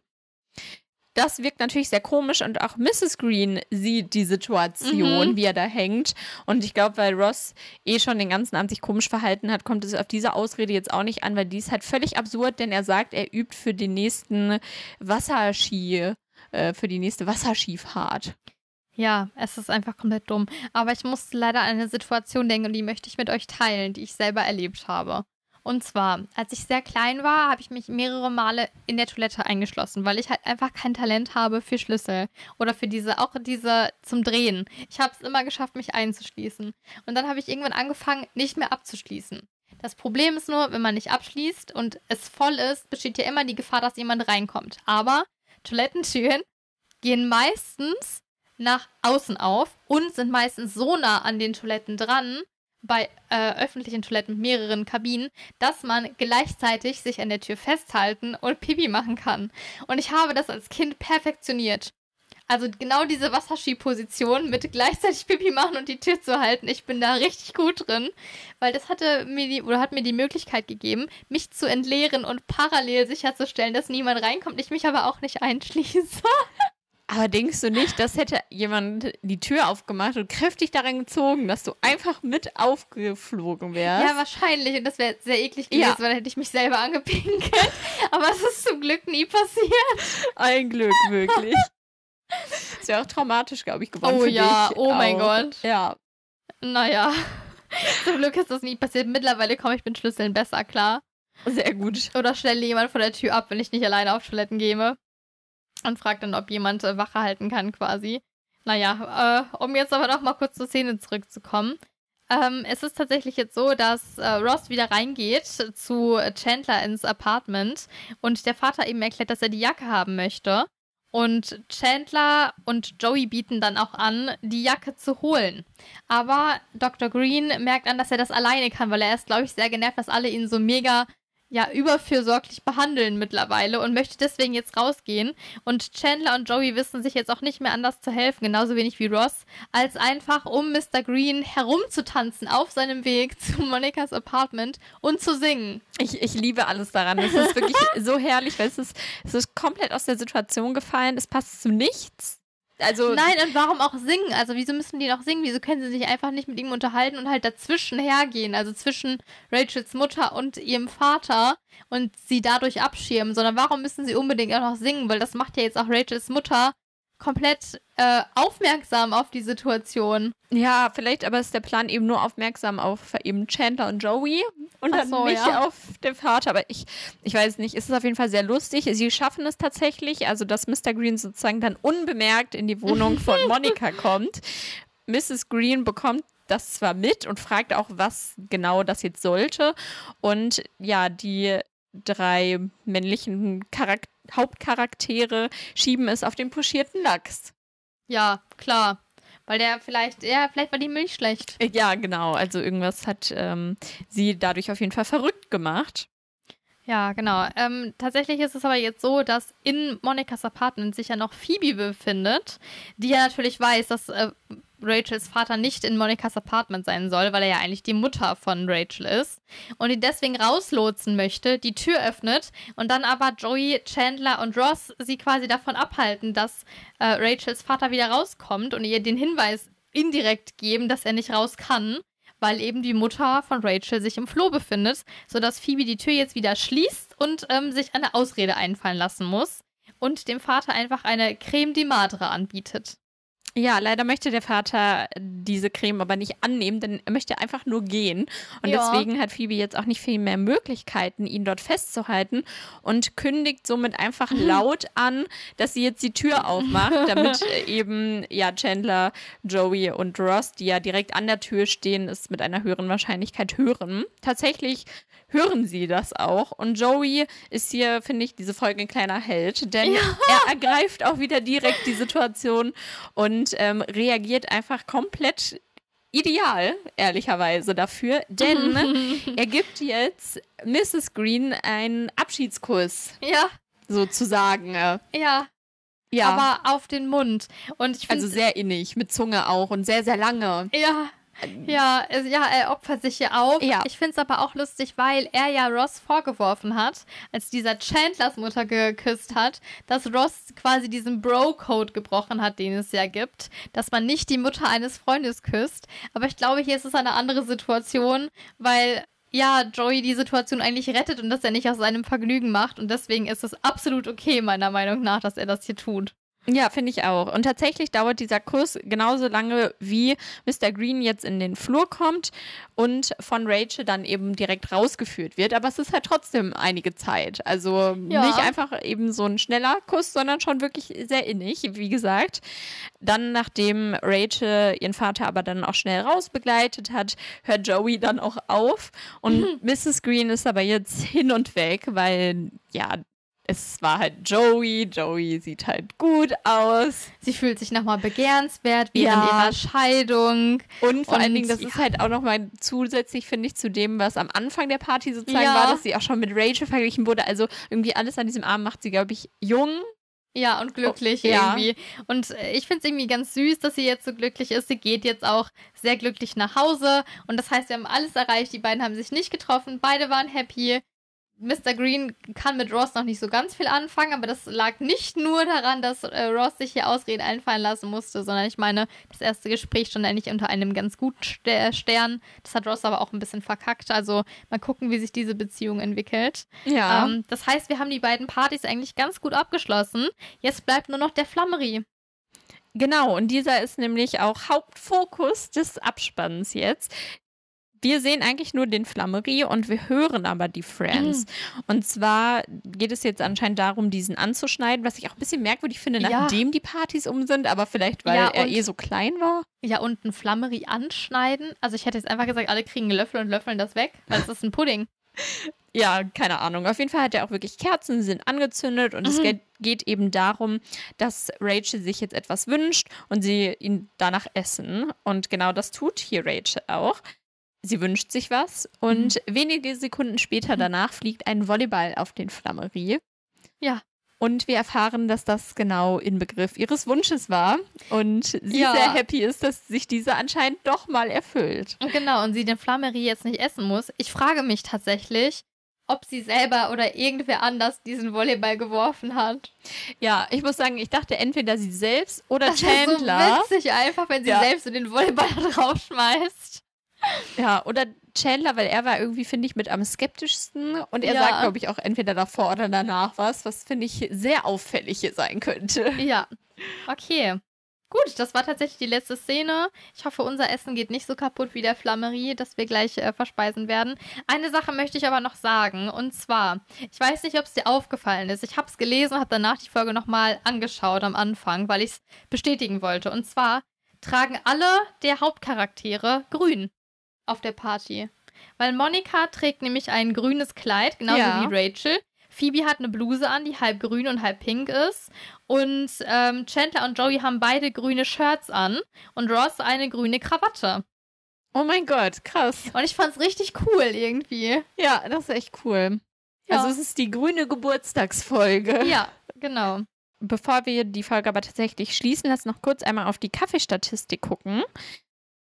Das wirkt natürlich sehr komisch und auch Mrs. Green sieht die Situation, mhm. wie er da hängt. Und ich glaube, weil Ross eh schon den ganzen Abend sich komisch verhalten hat, kommt es auf diese Ausrede jetzt auch nicht an, weil die ist halt völlig absurd, denn er sagt, er übt für den nächsten Wasserski, äh, für die nächste Wasserskifahrt. Ja, es ist einfach komplett dumm. Aber ich muss leider an eine Situation denken und die möchte ich mit euch teilen, die ich selber erlebt habe. Und zwar, als ich sehr klein war, habe ich mich mehrere Male in der Toilette eingeschlossen, weil ich halt einfach kein Talent habe für Schlüssel oder für diese, auch diese zum Drehen. Ich habe es immer geschafft, mich einzuschließen. Und dann habe ich irgendwann angefangen, nicht mehr abzuschließen. Das Problem ist nur, wenn man nicht abschließt und es voll ist, besteht ja immer die Gefahr, dass jemand reinkommt. Aber Toilettentüren gehen meistens nach außen auf und sind meistens so nah an den Toiletten dran, bei äh, öffentlichen Toiletten mit mehreren Kabinen, dass man gleichzeitig sich an der Tür festhalten und Pipi machen kann. Und ich habe das als Kind perfektioniert. Also genau diese Wasserski-Position mit gleichzeitig Pipi machen und die Tür zu halten. Ich bin da richtig gut drin, weil das hatte mir die, oder hat mir die Möglichkeit gegeben, mich zu entleeren und parallel sicherzustellen, dass niemand reinkommt, ich mich aber auch nicht einschließe. [LAUGHS] Aber denkst du nicht, das hätte jemand die Tür aufgemacht und kräftig daran gezogen, dass du einfach mit aufgeflogen wärst? Ja, wahrscheinlich. Und das wäre sehr eklig gewesen, ja. weil dann hätte ich mich selber angepinkelt. [LAUGHS] Aber es ist zum Glück nie passiert. Ein Glück, wirklich. [LAUGHS] ist ja auch traumatisch, glaube ich, geworden. Oh ja, dich oh mein Gott. Ja. Naja. [LAUGHS] Zum Glück ist das nie passiert. Mittlerweile komme ich mit Schlüsseln besser klar. Sehr gut. Oder stelle jemand vor der Tür ab, wenn ich nicht alleine auf Toiletten gehe und fragt dann, ob jemand äh, Wache halten kann quasi. Naja, äh, um jetzt aber noch mal kurz zur Szene zurückzukommen. Ähm, es ist tatsächlich jetzt so, dass äh, Ross wieder reingeht zu Chandler ins Apartment und der Vater eben erklärt, dass er die Jacke haben möchte. Und Chandler und Joey bieten dann auch an, die Jacke zu holen. Aber Dr. Green merkt an, dass er das alleine kann, weil er ist, glaube ich, sehr genervt, dass alle ihn so mega ja überfürsorglich behandeln mittlerweile und möchte deswegen jetzt rausgehen. Und Chandler und Joey wissen sich jetzt auch nicht mehr anders zu helfen, genauso wenig wie Ross, als einfach um Mr. Green herumzutanzen auf seinem Weg [LAUGHS] zu Monikas Apartment und zu singen. Ich, ich liebe alles daran. Es ist wirklich [LAUGHS] so herrlich, weil es ist, es ist komplett aus der Situation gefallen. Es passt zu nichts also Nein, und warum auch singen? Also wieso müssen die noch singen? Wieso können sie sich einfach nicht mit ihm unterhalten und halt dazwischen hergehen? Also zwischen Rachels Mutter und ihrem Vater und sie dadurch abschirmen, sondern warum müssen sie unbedingt auch noch singen? Weil das macht ja jetzt auch Rachels Mutter komplett äh, aufmerksam auf die Situation. Ja, vielleicht aber ist der Plan eben nur aufmerksam auf eben Chandler und Joey und dann so, nicht ja. auf den Vater. Aber ich, ich weiß nicht, es ist auf jeden Fall sehr lustig. Sie schaffen es tatsächlich, also dass Mr. Green sozusagen dann unbemerkt in die Wohnung von [LAUGHS] Monika kommt. Mrs. Green bekommt das zwar mit und fragt auch, was genau das jetzt sollte. Und ja, die drei männlichen Charaktere Hauptcharaktere schieben es auf den puschierten Lachs. Ja, klar. Weil der vielleicht, ja, vielleicht war die Milch schlecht. Ja, genau. Also irgendwas hat ähm, sie dadurch auf jeden Fall verrückt gemacht. Ja, genau. Ähm, tatsächlich ist es aber jetzt so, dass in Monikas Apartment sich ja noch Phoebe befindet, die ja natürlich weiß, dass äh, Rachels Vater nicht in Monikas Apartment sein soll, weil er ja eigentlich die Mutter von Rachel ist. Und die deswegen rauslotsen möchte, die Tür öffnet und dann aber Joey, Chandler und Ross sie quasi davon abhalten, dass äh, Rachels Vater wieder rauskommt und ihr den Hinweis indirekt geben, dass er nicht raus kann weil eben die Mutter von Rachel sich im Floh befindet, sodass Phoebe die Tür jetzt wieder schließt und ähm, sich eine Ausrede einfallen lassen muss und dem Vater einfach eine Creme de Madre anbietet. Ja, leider möchte der Vater diese Creme aber nicht annehmen, denn er möchte einfach nur gehen. Und ja. deswegen hat Phoebe jetzt auch nicht viel mehr Möglichkeiten, ihn dort festzuhalten und kündigt somit einfach laut an, dass sie jetzt die Tür aufmacht, [LAUGHS] damit eben ja Chandler, Joey und Ross, die ja direkt an der Tür stehen, es mit einer höheren Wahrscheinlichkeit hören. Tatsächlich hören sie das auch. Und Joey ist hier, finde ich, diese Folge ein kleiner Held, denn ja. er ergreift auch wieder direkt die Situation und ähm, reagiert einfach komplett ideal, ehrlicherweise dafür, denn [LAUGHS] er gibt jetzt Mrs. Green einen Abschiedskuss. Ja. Sozusagen. Ja. Ja. Aber auf den Mund. Und ich also sehr innig, mit Zunge auch und sehr, sehr lange. Ja. Ja, ja, er opfert sich hier auf. Ja. Ich finde es aber auch lustig, weil er ja Ross vorgeworfen hat, als dieser Chandlers Mutter geküsst hat, dass Ross quasi diesen Bro-Code gebrochen hat, den es ja gibt, dass man nicht die Mutter eines Freundes küsst. Aber ich glaube, hier ist es eine andere Situation, weil ja, Joey die Situation eigentlich rettet und dass er nicht aus seinem Vergnügen macht. Und deswegen ist es absolut okay, meiner Meinung nach, dass er das hier tut. Ja, finde ich auch. Und tatsächlich dauert dieser Kuss genauso lange, wie Mr. Green jetzt in den Flur kommt und von Rachel dann eben direkt rausgeführt wird. Aber es ist halt trotzdem einige Zeit. Also ja. nicht einfach eben so ein schneller Kuss, sondern schon wirklich sehr innig, wie gesagt. Dann, nachdem Rachel ihren Vater aber dann auch schnell rausbegleitet hat, hört Joey dann auch auf. Und [LAUGHS] mhm. Mrs. Green ist aber jetzt hin und weg, weil ja, es war halt Joey. Joey sieht halt gut aus. Sie fühlt sich nochmal begehrenswert während ja. ihrer Scheidung. Und vor und, allen Dingen, das ja. ist halt auch nochmal zusätzlich, finde ich, zu dem, was am Anfang der Party sozusagen ja. war, dass sie auch schon mit Rachel verglichen wurde. Also irgendwie alles an diesem Abend macht sie, glaube ich, jung. Ja, und glücklich oh, irgendwie. Und äh, ich finde es irgendwie ganz süß, dass sie jetzt so glücklich ist. Sie geht jetzt auch sehr glücklich nach Hause. Und das heißt, wir haben alles erreicht. Die beiden haben sich nicht getroffen. Beide waren happy. Mr. Green kann mit Ross noch nicht so ganz viel anfangen, aber das lag nicht nur daran, dass äh, Ross sich hier Ausreden einfallen lassen musste, sondern ich meine, das erste Gespräch stand eigentlich unter einem ganz guten Stern. Das hat Ross aber auch ein bisschen verkackt. Also mal gucken, wie sich diese Beziehung entwickelt. Ja. Ähm, das heißt, wir haben die beiden Partys eigentlich ganz gut abgeschlossen. Jetzt bleibt nur noch der Flammerie. Genau, und dieser ist nämlich auch Hauptfokus des Abspanns jetzt wir sehen eigentlich nur den Flammerie und wir hören aber die Friends. Mhm. Und zwar geht es jetzt anscheinend darum, diesen anzuschneiden, was ich auch ein bisschen merkwürdig finde, ja. nachdem die Partys um sind, aber vielleicht, weil ja, er eh so klein war. Ja, und ein Flammerie anschneiden. Also ich hätte jetzt einfach gesagt, alle kriegen einen Löffel und löffeln das weg, weil es ist ein Pudding. [LAUGHS] Ja, keine Ahnung. Auf jeden Fall hat er auch wirklich Kerzen, sind angezündet und mhm. es geht, geht, eben darum, dass Rachel sich jetzt etwas wünscht und sie ihn danach essen. Und genau das tut hier Rachel auch. Sie wünscht sich was und mhm. wenige Sekunden später danach fliegt ein Volleyball auf den Flammerie. Ja. Und wir erfahren, dass das genau Inbegriff ihres Wunsches war und sie ja. sehr happy ist, dass sich dieser anscheinend doch mal erfüllt. Genau, und sie den Flammerie jetzt nicht essen muss. Ich frage mich tatsächlich, ob sie selber oder irgendwer anders diesen Volleyball geworfen hat. Ja, ich muss sagen, ich dachte entweder sie selbst oder das Chandler. Das ist so witzig einfach, wenn sie ja. selbst so den Volleyball [LAUGHS] draufschmeißt. Ja, oder Chandler, weil er war irgendwie, finde ich, mit am skeptischsten. Und er ja. sagt, glaube ich, auch entweder davor oder danach was, was, finde ich, sehr auffällig hier sein könnte. Ja. Okay. Gut, das war tatsächlich die letzte Szene. Ich hoffe, unser Essen geht nicht so kaputt wie der Flammerie, das wir gleich äh, verspeisen werden. Eine Sache möchte ich aber noch sagen. Und zwar, ich weiß nicht, ob es dir aufgefallen ist. Ich habe es gelesen, habe danach die Folge nochmal angeschaut am Anfang, weil ich es bestätigen wollte. Und zwar tragen alle der Hauptcharaktere grün auf der Party. Weil Monika trägt nämlich ein grünes Kleid, genauso ja. wie Rachel. Phoebe hat eine Bluse an, die halb grün und halb pink ist. Und ähm, Chandler und Joey haben beide grüne Shirts an und Ross eine grüne Krawatte. Oh mein Gott, krass. Und ich fand's richtig cool irgendwie. Ja, das ist echt cool. Ja. Also es ist die grüne Geburtstagsfolge. Ja, genau. Bevor wir die Folge aber tatsächlich schließen, lass noch kurz einmal auf die Kaffeestatistik gucken.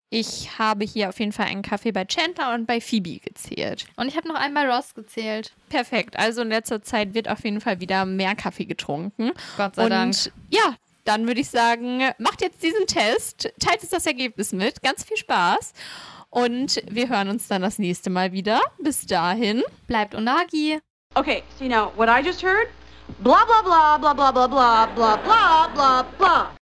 Ich habe hier auf jeden Fall einen Kaffee bei Chandler und bei Phoebe gezählt. Und ich habe noch einmal Ross gezählt. Perfekt. Also in letzter Zeit wird auf jeden Fall wieder mehr Kaffee getrunken. Gott sei und Dank. Ja, dann würde ich sagen, macht jetzt diesen Test, teilt uns das Ergebnis mit. Ganz viel Spaß. Und wir hören uns dann das nächste Mal wieder. Bis dahin. Bleibt Unagi. Okay, so you know what I just heard? Blah blah blah blah blah blah blah blah blah blah blah.